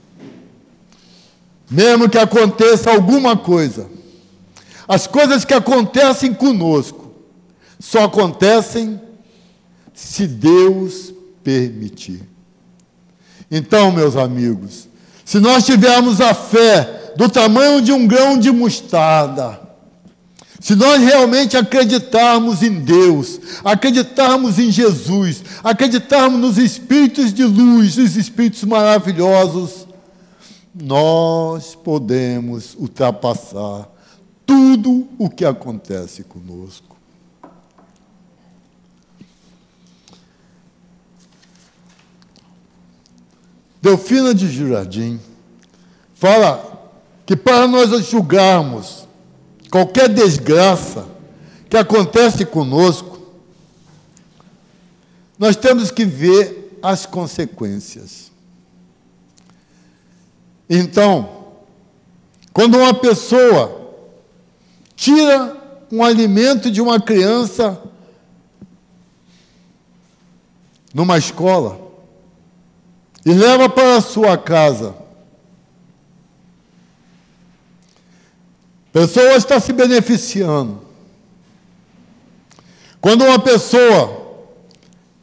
Mesmo que aconteça alguma coisa, as coisas que acontecem conosco só acontecem se Deus permitir. Então, meus amigos, se nós tivermos a fé do tamanho de um grão de mostarda, se nós realmente acreditarmos em Deus, acreditarmos em Jesus, acreditarmos nos espíritos de luz, os espíritos maravilhosos, nós podemos ultrapassar tudo o que acontece conosco. Delfina de Juradim fala que para nós julgarmos qualquer desgraça que acontece conosco, nós temos que ver as consequências. Então, quando uma pessoa tira um alimento de uma criança numa escola, e leva para a sua casa. Pessoa está se beneficiando. Quando uma pessoa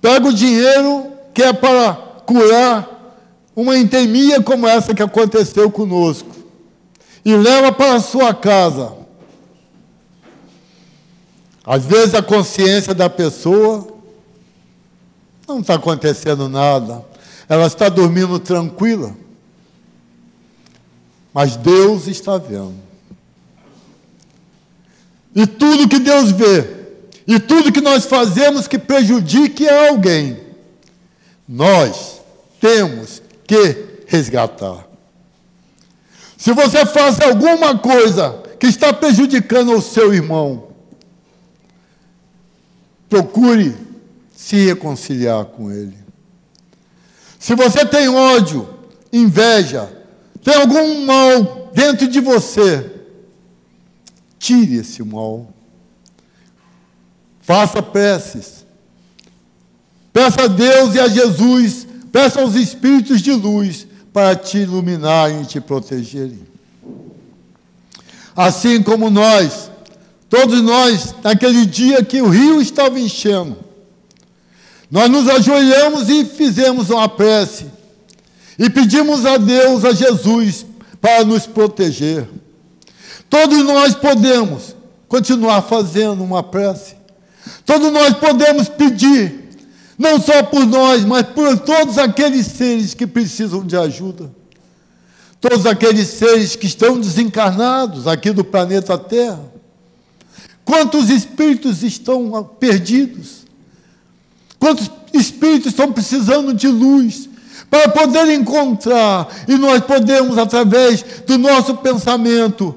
pega o dinheiro que é para curar uma endemia como essa que aconteceu conosco e leva para a sua casa, às vezes a consciência da pessoa não está acontecendo nada, ela está dormindo tranquila. Mas Deus está vendo. E tudo que Deus vê, e tudo que nós fazemos que prejudique a alguém, nós temos que resgatar. Se você faz alguma coisa que está prejudicando o seu irmão, procure se reconciliar com ele. Se você tem ódio, inveja, tem algum mal dentro de você, tire esse mal. Faça preces. Peça a Deus e a Jesus, peça aos espíritos de luz para te iluminarem e te protegerem. Assim como nós, todos nós, naquele dia que o rio estava enchendo, nós nos ajoelhamos e fizemos uma prece e pedimos a Deus, a Jesus, para nos proteger. Todos nós podemos continuar fazendo uma prece. Todos nós podemos pedir, não só por nós, mas por todos aqueles seres que precisam de ajuda. Todos aqueles seres que estão desencarnados aqui do planeta Terra. Quantos espíritos estão perdidos? Quantos espíritos estão precisando de luz? para poder encontrar, e nós podemos, através do nosso pensamento,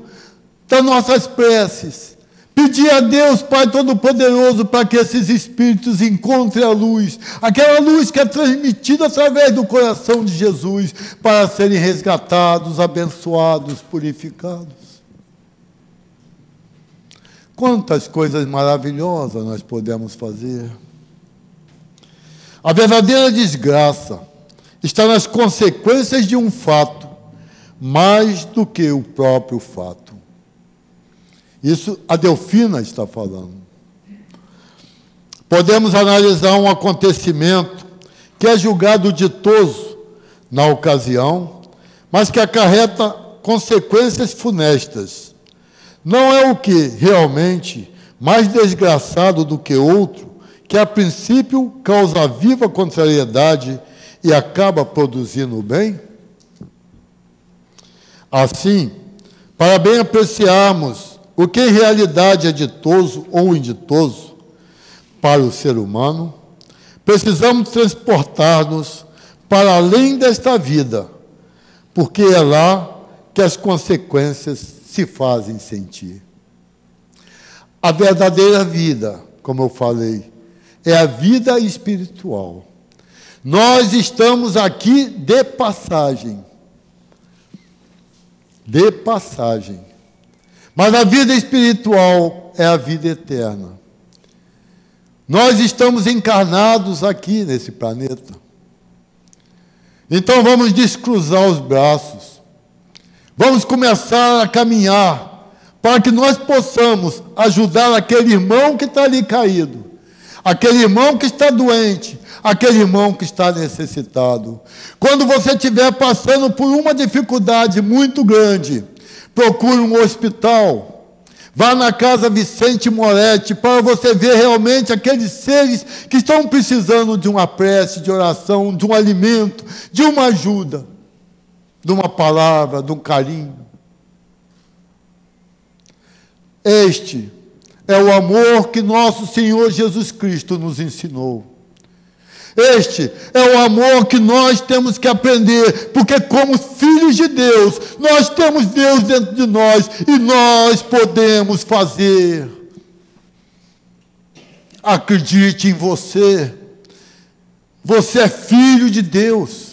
das nossas preces, pedir a Deus, Pai Todo-Poderoso, para que esses espíritos encontrem a luz, aquela luz que é transmitida através do coração de Jesus, para serem resgatados, abençoados, purificados. Quantas coisas maravilhosas nós podemos fazer. A verdadeira desgraça está nas consequências de um fato, mais do que o próprio fato. Isso a Delfina está falando. Podemos analisar um acontecimento que é julgado ditoso na ocasião, mas que acarreta consequências funestas. Não é o que realmente mais desgraçado do que outro, que a princípio causa viva contrariedade e acaba produzindo o bem? Assim, para bem apreciarmos o que em realidade é ditoso ou inditoso para o ser humano, precisamos transportar-nos para além desta vida, porque é lá que as consequências se fazem sentir. A verdadeira vida, como eu falei, é a vida espiritual. Nós estamos aqui de passagem. De passagem. Mas a vida espiritual é a vida eterna. Nós estamos encarnados aqui nesse planeta. Então vamos descruzar os braços. Vamos começar a caminhar para que nós possamos ajudar aquele irmão que está ali caído, aquele irmão que está doente, aquele irmão que está necessitado. Quando você estiver passando por uma dificuldade muito grande, procure um hospital. Vá na casa Vicente Moretti para você ver realmente aqueles seres que estão precisando de uma prece, de oração, de um alimento, de uma ajuda, de uma palavra, de um carinho. Este é o amor que nosso Senhor Jesus Cristo nos ensinou. Este é o amor que nós temos que aprender, porque, como filhos de Deus, nós temos Deus dentro de nós e nós podemos fazer. Acredite em você. Você é filho de Deus.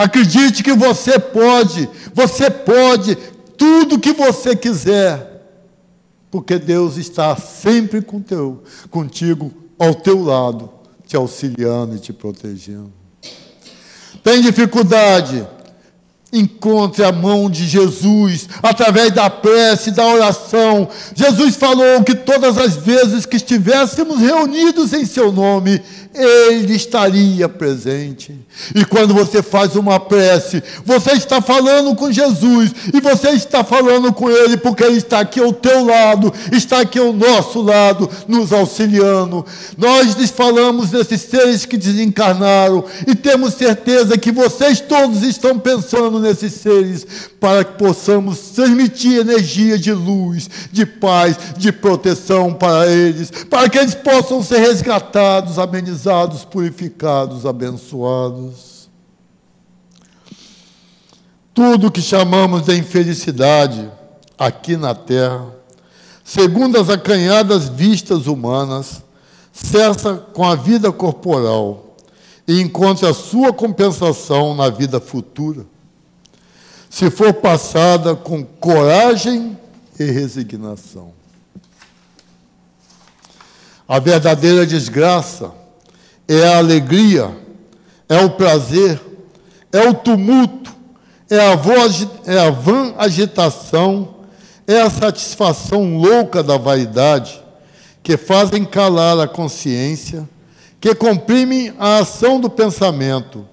Acredite que você pode, você pode tudo que você quiser, porque Deus está sempre com teu, contigo, ao teu lado te auxiliando e te protegendo. Tem dificuldade? Encontre a mão de Jesus através da prece, da oração. Jesus falou que todas as vezes que estivéssemos reunidos em seu nome, ele estaria presente. E quando você faz uma prece, você está falando com Jesus e você está falando com Ele, porque Ele está aqui ao teu lado, está aqui ao nosso lado, nos auxiliando. Nós lhes falamos desses seres que desencarnaram e temos certeza que vocês todos estão pensando nesses seres para que possamos transmitir energia de luz, de paz, de proteção para eles, para que eles possam ser resgatados, amenizados, purificados, abençoados. Tudo que chamamos de infelicidade aqui na terra, segundo as acanhadas vistas humanas, cessa com a vida corporal e encontra a sua compensação na vida futura se for passada com coragem e resignação. A verdadeira desgraça é a alegria, é o prazer, é o tumulto, é a, voz, é a vã agitação é a satisfação louca da vaidade que fazem calar a consciência, que comprimem a ação do pensamento,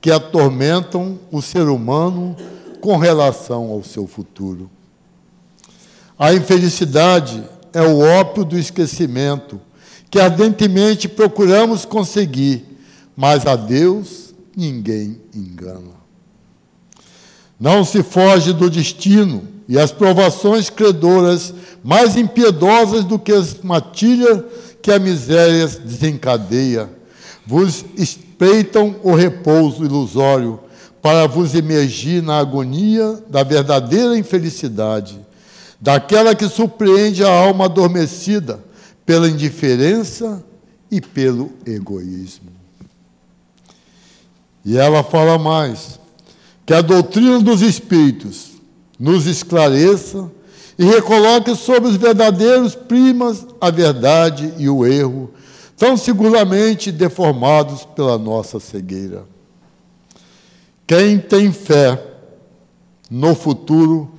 que atormentam o ser humano com relação ao seu futuro. A infelicidade é o ópio do esquecimento, que ardentemente procuramos conseguir, mas a Deus ninguém engana. Não se foge do destino e as provações credoras mais impiedosas do que as matilhas que a miséria desencadeia, vos espreitam o repouso ilusório para vos emergir na agonia da verdadeira infelicidade, daquela que surpreende a alma adormecida pela indiferença e pelo egoísmo. E ela fala mais: que a doutrina dos Espíritos nos esclareça e recoloque sobre os verdadeiros primas a verdade e o erro, tão seguramente deformados pela nossa cegueira. Quem tem fé no futuro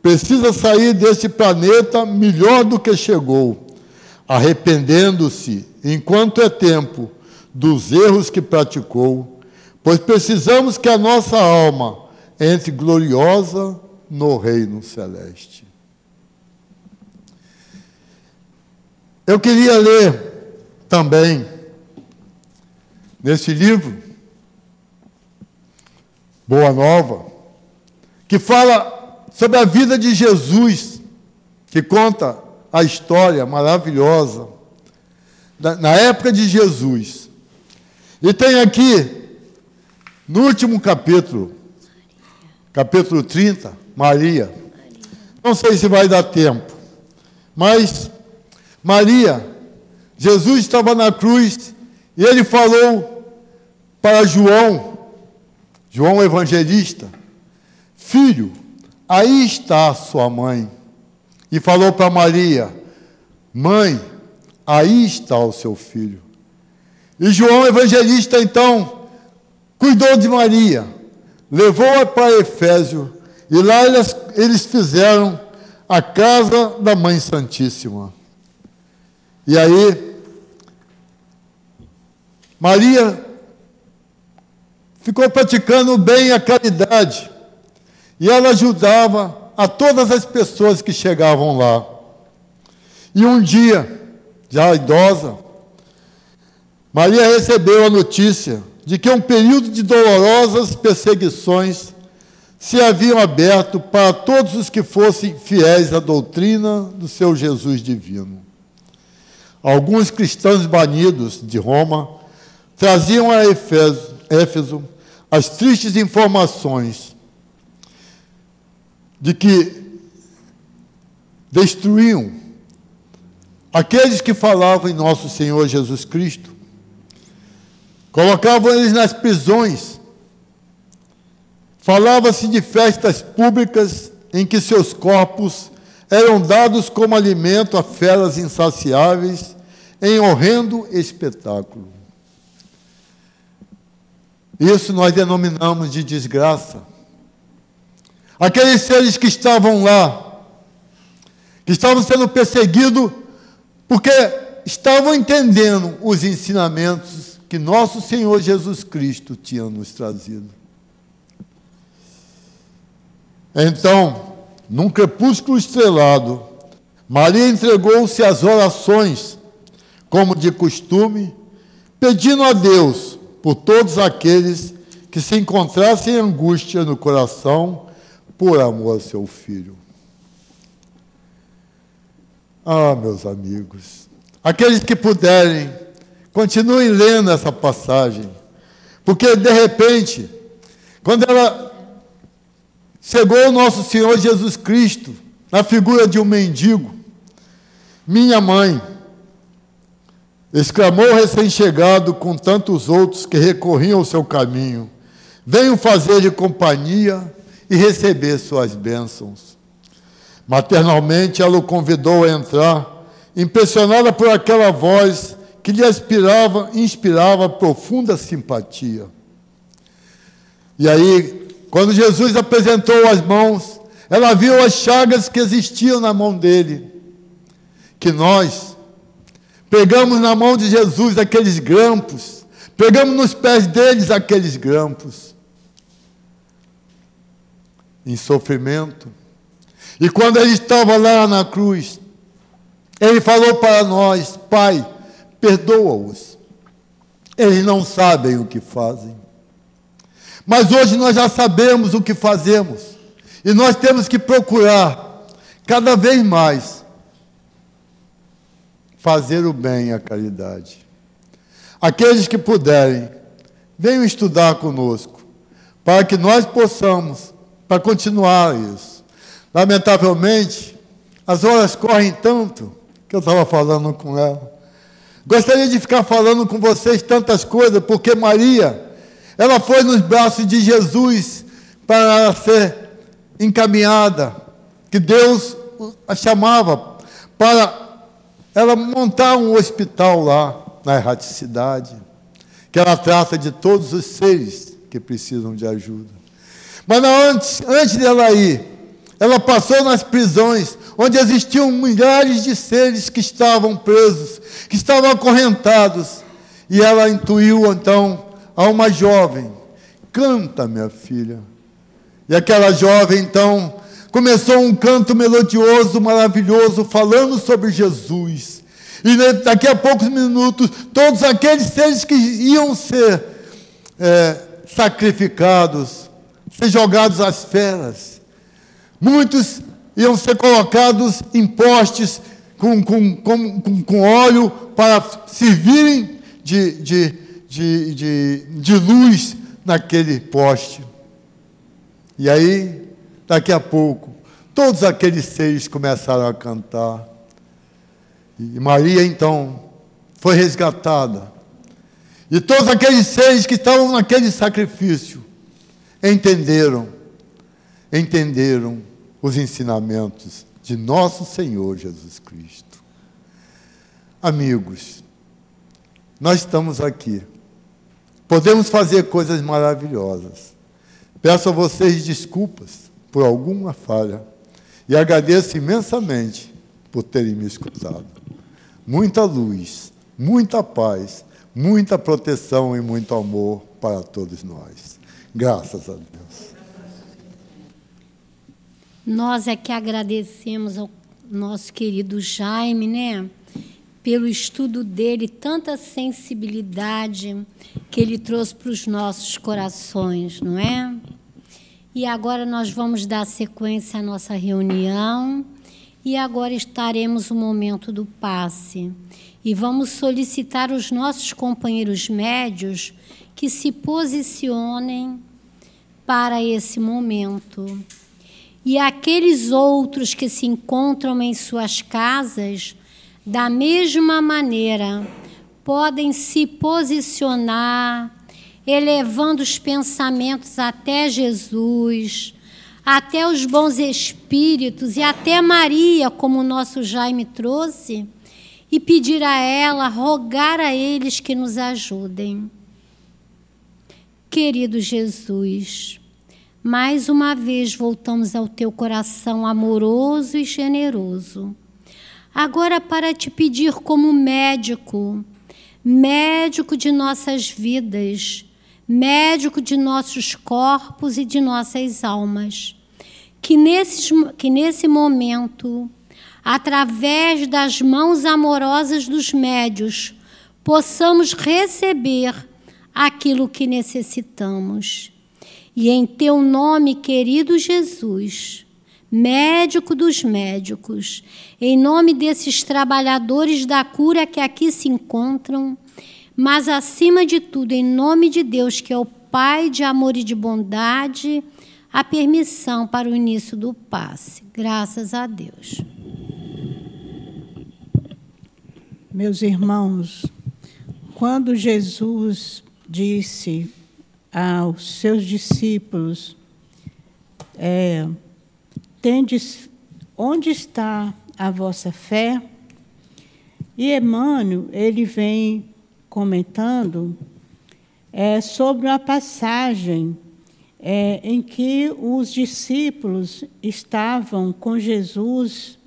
precisa sair deste planeta melhor do que chegou, arrependendo-se, enquanto é tempo, dos erros que praticou, pois precisamos que a nossa alma entre gloriosa no reino celeste. Eu queria ler também, nesse livro, Boa Nova, que fala sobre a vida de Jesus, que conta a história maravilhosa na época de Jesus. E tem aqui, no último capítulo, capítulo 30, Maria. Não sei se vai dar tempo, mas Maria, Jesus estava na cruz e ele falou para João, João evangelista, filho, aí está sua mãe. E falou para Maria, mãe, aí está o seu filho. E João evangelista então cuidou de Maria, levou-a para Efésio e lá eles, eles fizeram a casa da Mãe Santíssima. E aí, Maria ficou praticando bem a caridade. E ela ajudava a todas as pessoas que chegavam lá. E um dia, já idosa, Maria recebeu a notícia de que um período de dolorosas perseguições se haviam aberto para todos os que fossem fiéis à doutrina do seu Jesus divino. Alguns cristãos banidos de Roma traziam a Éfeso, Éfeso as tristes informações de que destruíam aqueles que falavam em nosso Senhor Jesus Cristo, colocavam eles nas prisões, falava-se de festas públicas em que seus corpos eram dados como alimento a feras insaciáveis em horrendo espetáculo. Isso nós denominamos de desgraça. Aqueles seres que estavam lá, que estavam sendo perseguidos porque estavam entendendo os ensinamentos que nosso Senhor Jesus Cristo tinha nos trazido. Então, num crepúsculo estrelado, Maria entregou-se às orações, como de costume, pedindo a Deus por todos aqueles que se encontrassem em angústia no coração por amor ao seu filho. Ah, meus amigos, aqueles que puderem, continuem lendo essa passagem, porque de repente, quando ela Chegou o nosso Senhor Jesus Cristo, na figura de um mendigo. Minha mãe, exclamou recém-chegado com tantos outros que recorriam ao seu caminho: Venham fazer-lhe companhia e receber suas bênçãos. Maternalmente, ela o convidou a entrar, impressionada por aquela voz que lhe aspirava, inspirava profunda simpatia. E aí quando Jesus apresentou as mãos, ela viu as chagas que existiam na mão dele. Que nós pegamos na mão de Jesus aqueles grampos, pegamos nos pés deles aqueles grampos. Em sofrimento. E quando ele estava lá na cruz, ele falou para nós: Pai, perdoa-os. Eles não sabem o que fazem. Mas hoje nós já sabemos o que fazemos. E nós temos que procurar, cada vez mais, fazer o bem e a caridade. Aqueles que puderem, venham estudar conosco, para que nós possamos, para continuar isso. Lamentavelmente, as horas correm tanto que eu estava falando com ela. Gostaria de ficar falando com vocês tantas coisas, porque Maria, ela foi nos braços de Jesus para ser encaminhada, que Deus a chamava para ela montar um hospital lá na erraticidade, que ela trata de todos os seres que precisam de ajuda. Mas antes, antes dela ir, ela passou nas prisões, onde existiam milhares de seres que estavam presos, que estavam acorrentados, e ela intuiu então a uma jovem: Canta, minha filha. E aquela jovem, então, começou um canto melodioso, maravilhoso, falando sobre Jesus. E daqui a poucos minutos, todos aqueles seres que iam ser é, sacrificados, ser jogados às feras, muitos iam ser colocados em postes com, com, com, com óleo para servirem de, de, de, de, de luz naquele poste. E aí, daqui a pouco, todos aqueles seres começaram a cantar. E Maria, então, foi resgatada. E todos aqueles seres que estavam naquele sacrifício entenderam, entenderam os ensinamentos de nosso Senhor Jesus Cristo. Amigos, nós estamos aqui Podemos fazer coisas maravilhosas. Peço a vocês desculpas por alguma falha e agradeço imensamente por terem me escutado. Muita luz, muita paz, muita proteção e muito amor para todos nós. Graças a Deus. Nós é que agradecemos ao nosso querido Jaime, né? pelo estudo dele, tanta sensibilidade que ele trouxe para os nossos corações, não é? E agora nós vamos dar sequência à nossa reunião e agora estaremos no momento do passe. E vamos solicitar os nossos companheiros médios que se posicionem para esse momento. E aqueles outros que se encontram em suas casas, da mesma maneira, podem se posicionar, elevando os pensamentos até Jesus, até os bons espíritos e até Maria, como o nosso Jaime trouxe, e pedir a ela, rogar a eles que nos ajudem. Querido Jesus, mais uma vez voltamos ao teu coração amoroso e generoso. Agora, para te pedir, como médico, médico de nossas vidas, médico de nossos corpos e de nossas almas, que nesse, que nesse momento, através das mãos amorosas dos médios, possamos receber aquilo que necessitamos. E em teu nome, querido Jesus, médico dos médicos, em nome desses trabalhadores da cura que aqui se encontram, mas acima de tudo, em nome de Deus, que é o Pai de amor e de bondade, a permissão para o início do passe. Graças a Deus. Meus irmãos, quando Jesus disse aos seus discípulos, é, tendes onde está a vossa fé? E Emmanuel, ele vem comentando é, sobre uma passagem é, em que os discípulos estavam com Jesus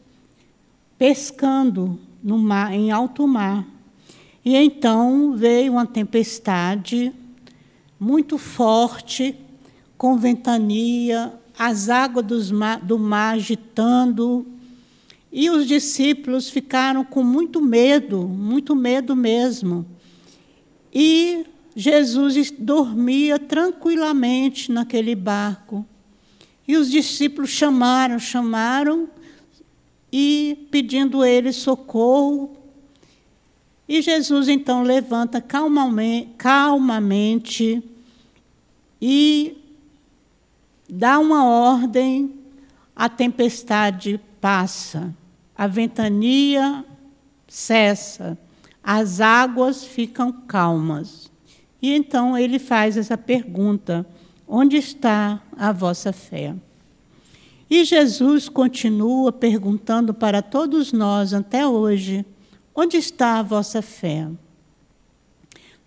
pescando mar, em alto mar. E então veio uma tempestade muito forte, com ventania, as águas do mar agitando, e os discípulos ficaram com muito medo, muito medo mesmo. E Jesus dormia tranquilamente naquele barco. E os discípulos chamaram, chamaram, e pedindo ele socorro. E Jesus então levanta calmamente, e dá uma ordem, a tempestade passa, a ventania cessa, as águas ficam calmas. E então ele faz essa pergunta: onde está a vossa fé? E Jesus continua perguntando para todos nós até hoje: onde está a vossa fé?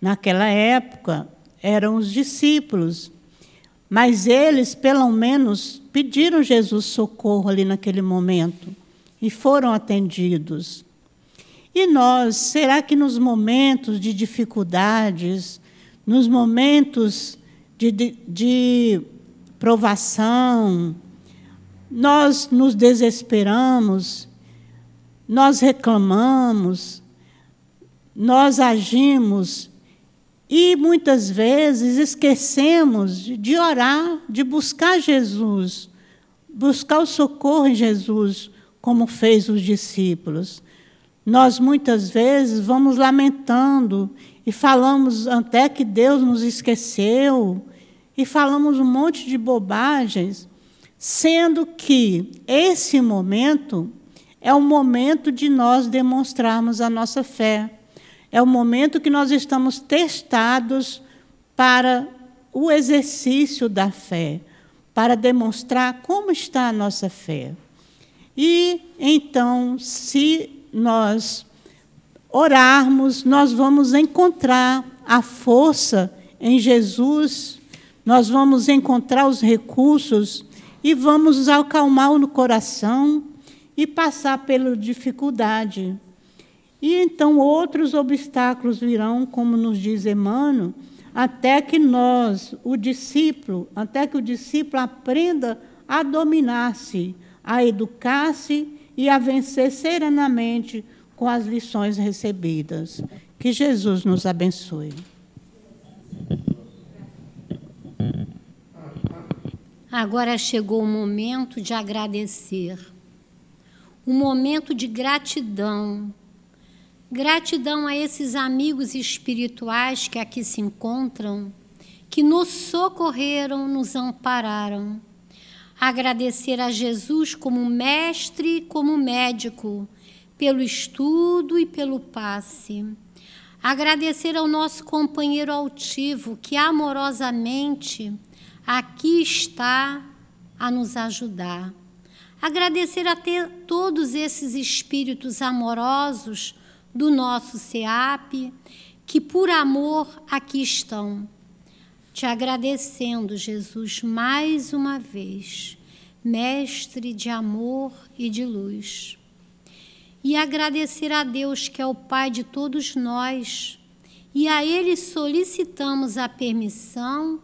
Naquela época eram os discípulos, mas eles, pelo menos, pediram Jesus socorro ali naquele momento e foram atendidos. E nós, será que nos momentos de dificuldades, nos momentos de, de, de provação, nós nos desesperamos, nós reclamamos, nós agimos e muitas vezes esquecemos de orar, de buscar Jesus, buscar o socorro em Jesus, como fez os discípulos. Nós muitas vezes vamos lamentando e falamos até que Deus nos esqueceu, e falamos um monte de bobagens, sendo que esse momento é o momento de nós demonstrarmos a nossa fé. É o momento que nós estamos testados para o exercício da fé, para demonstrar como está a nossa fé. E então, se nós orarmos, nós vamos encontrar a força em Jesus, nós vamos encontrar os recursos e vamos acalmar no coração e passar pela dificuldade. E então outros obstáculos virão, como nos diz Emmanuel, até que nós, o discípulo, até que o discípulo aprenda a dominar-se, a educar-se e a vencer serenamente com as lições recebidas. Que Jesus nos abençoe. Agora chegou o momento de agradecer, o momento de gratidão. Gratidão a esses amigos espirituais que aqui se encontram, que nos socorreram, nos ampararam. Agradecer a Jesus como mestre, como médico, pelo estudo e pelo passe. Agradecer ao nosso companheiro altivo que amorosamente aqui está a nos ajudar. Agradecer a todos esses espíritos amorosos do nosso SEAP que por amor aqui estão. Te agradecendo, Jesus, mais uma vez, mestre de amor e de luz e agradecer a Deus, que é o Pai de todos nós, e a Ele solicitamos a permissão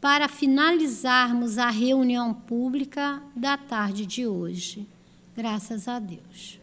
para finalizarmos a reunião pública da tarde de hoje. Graças a Deus.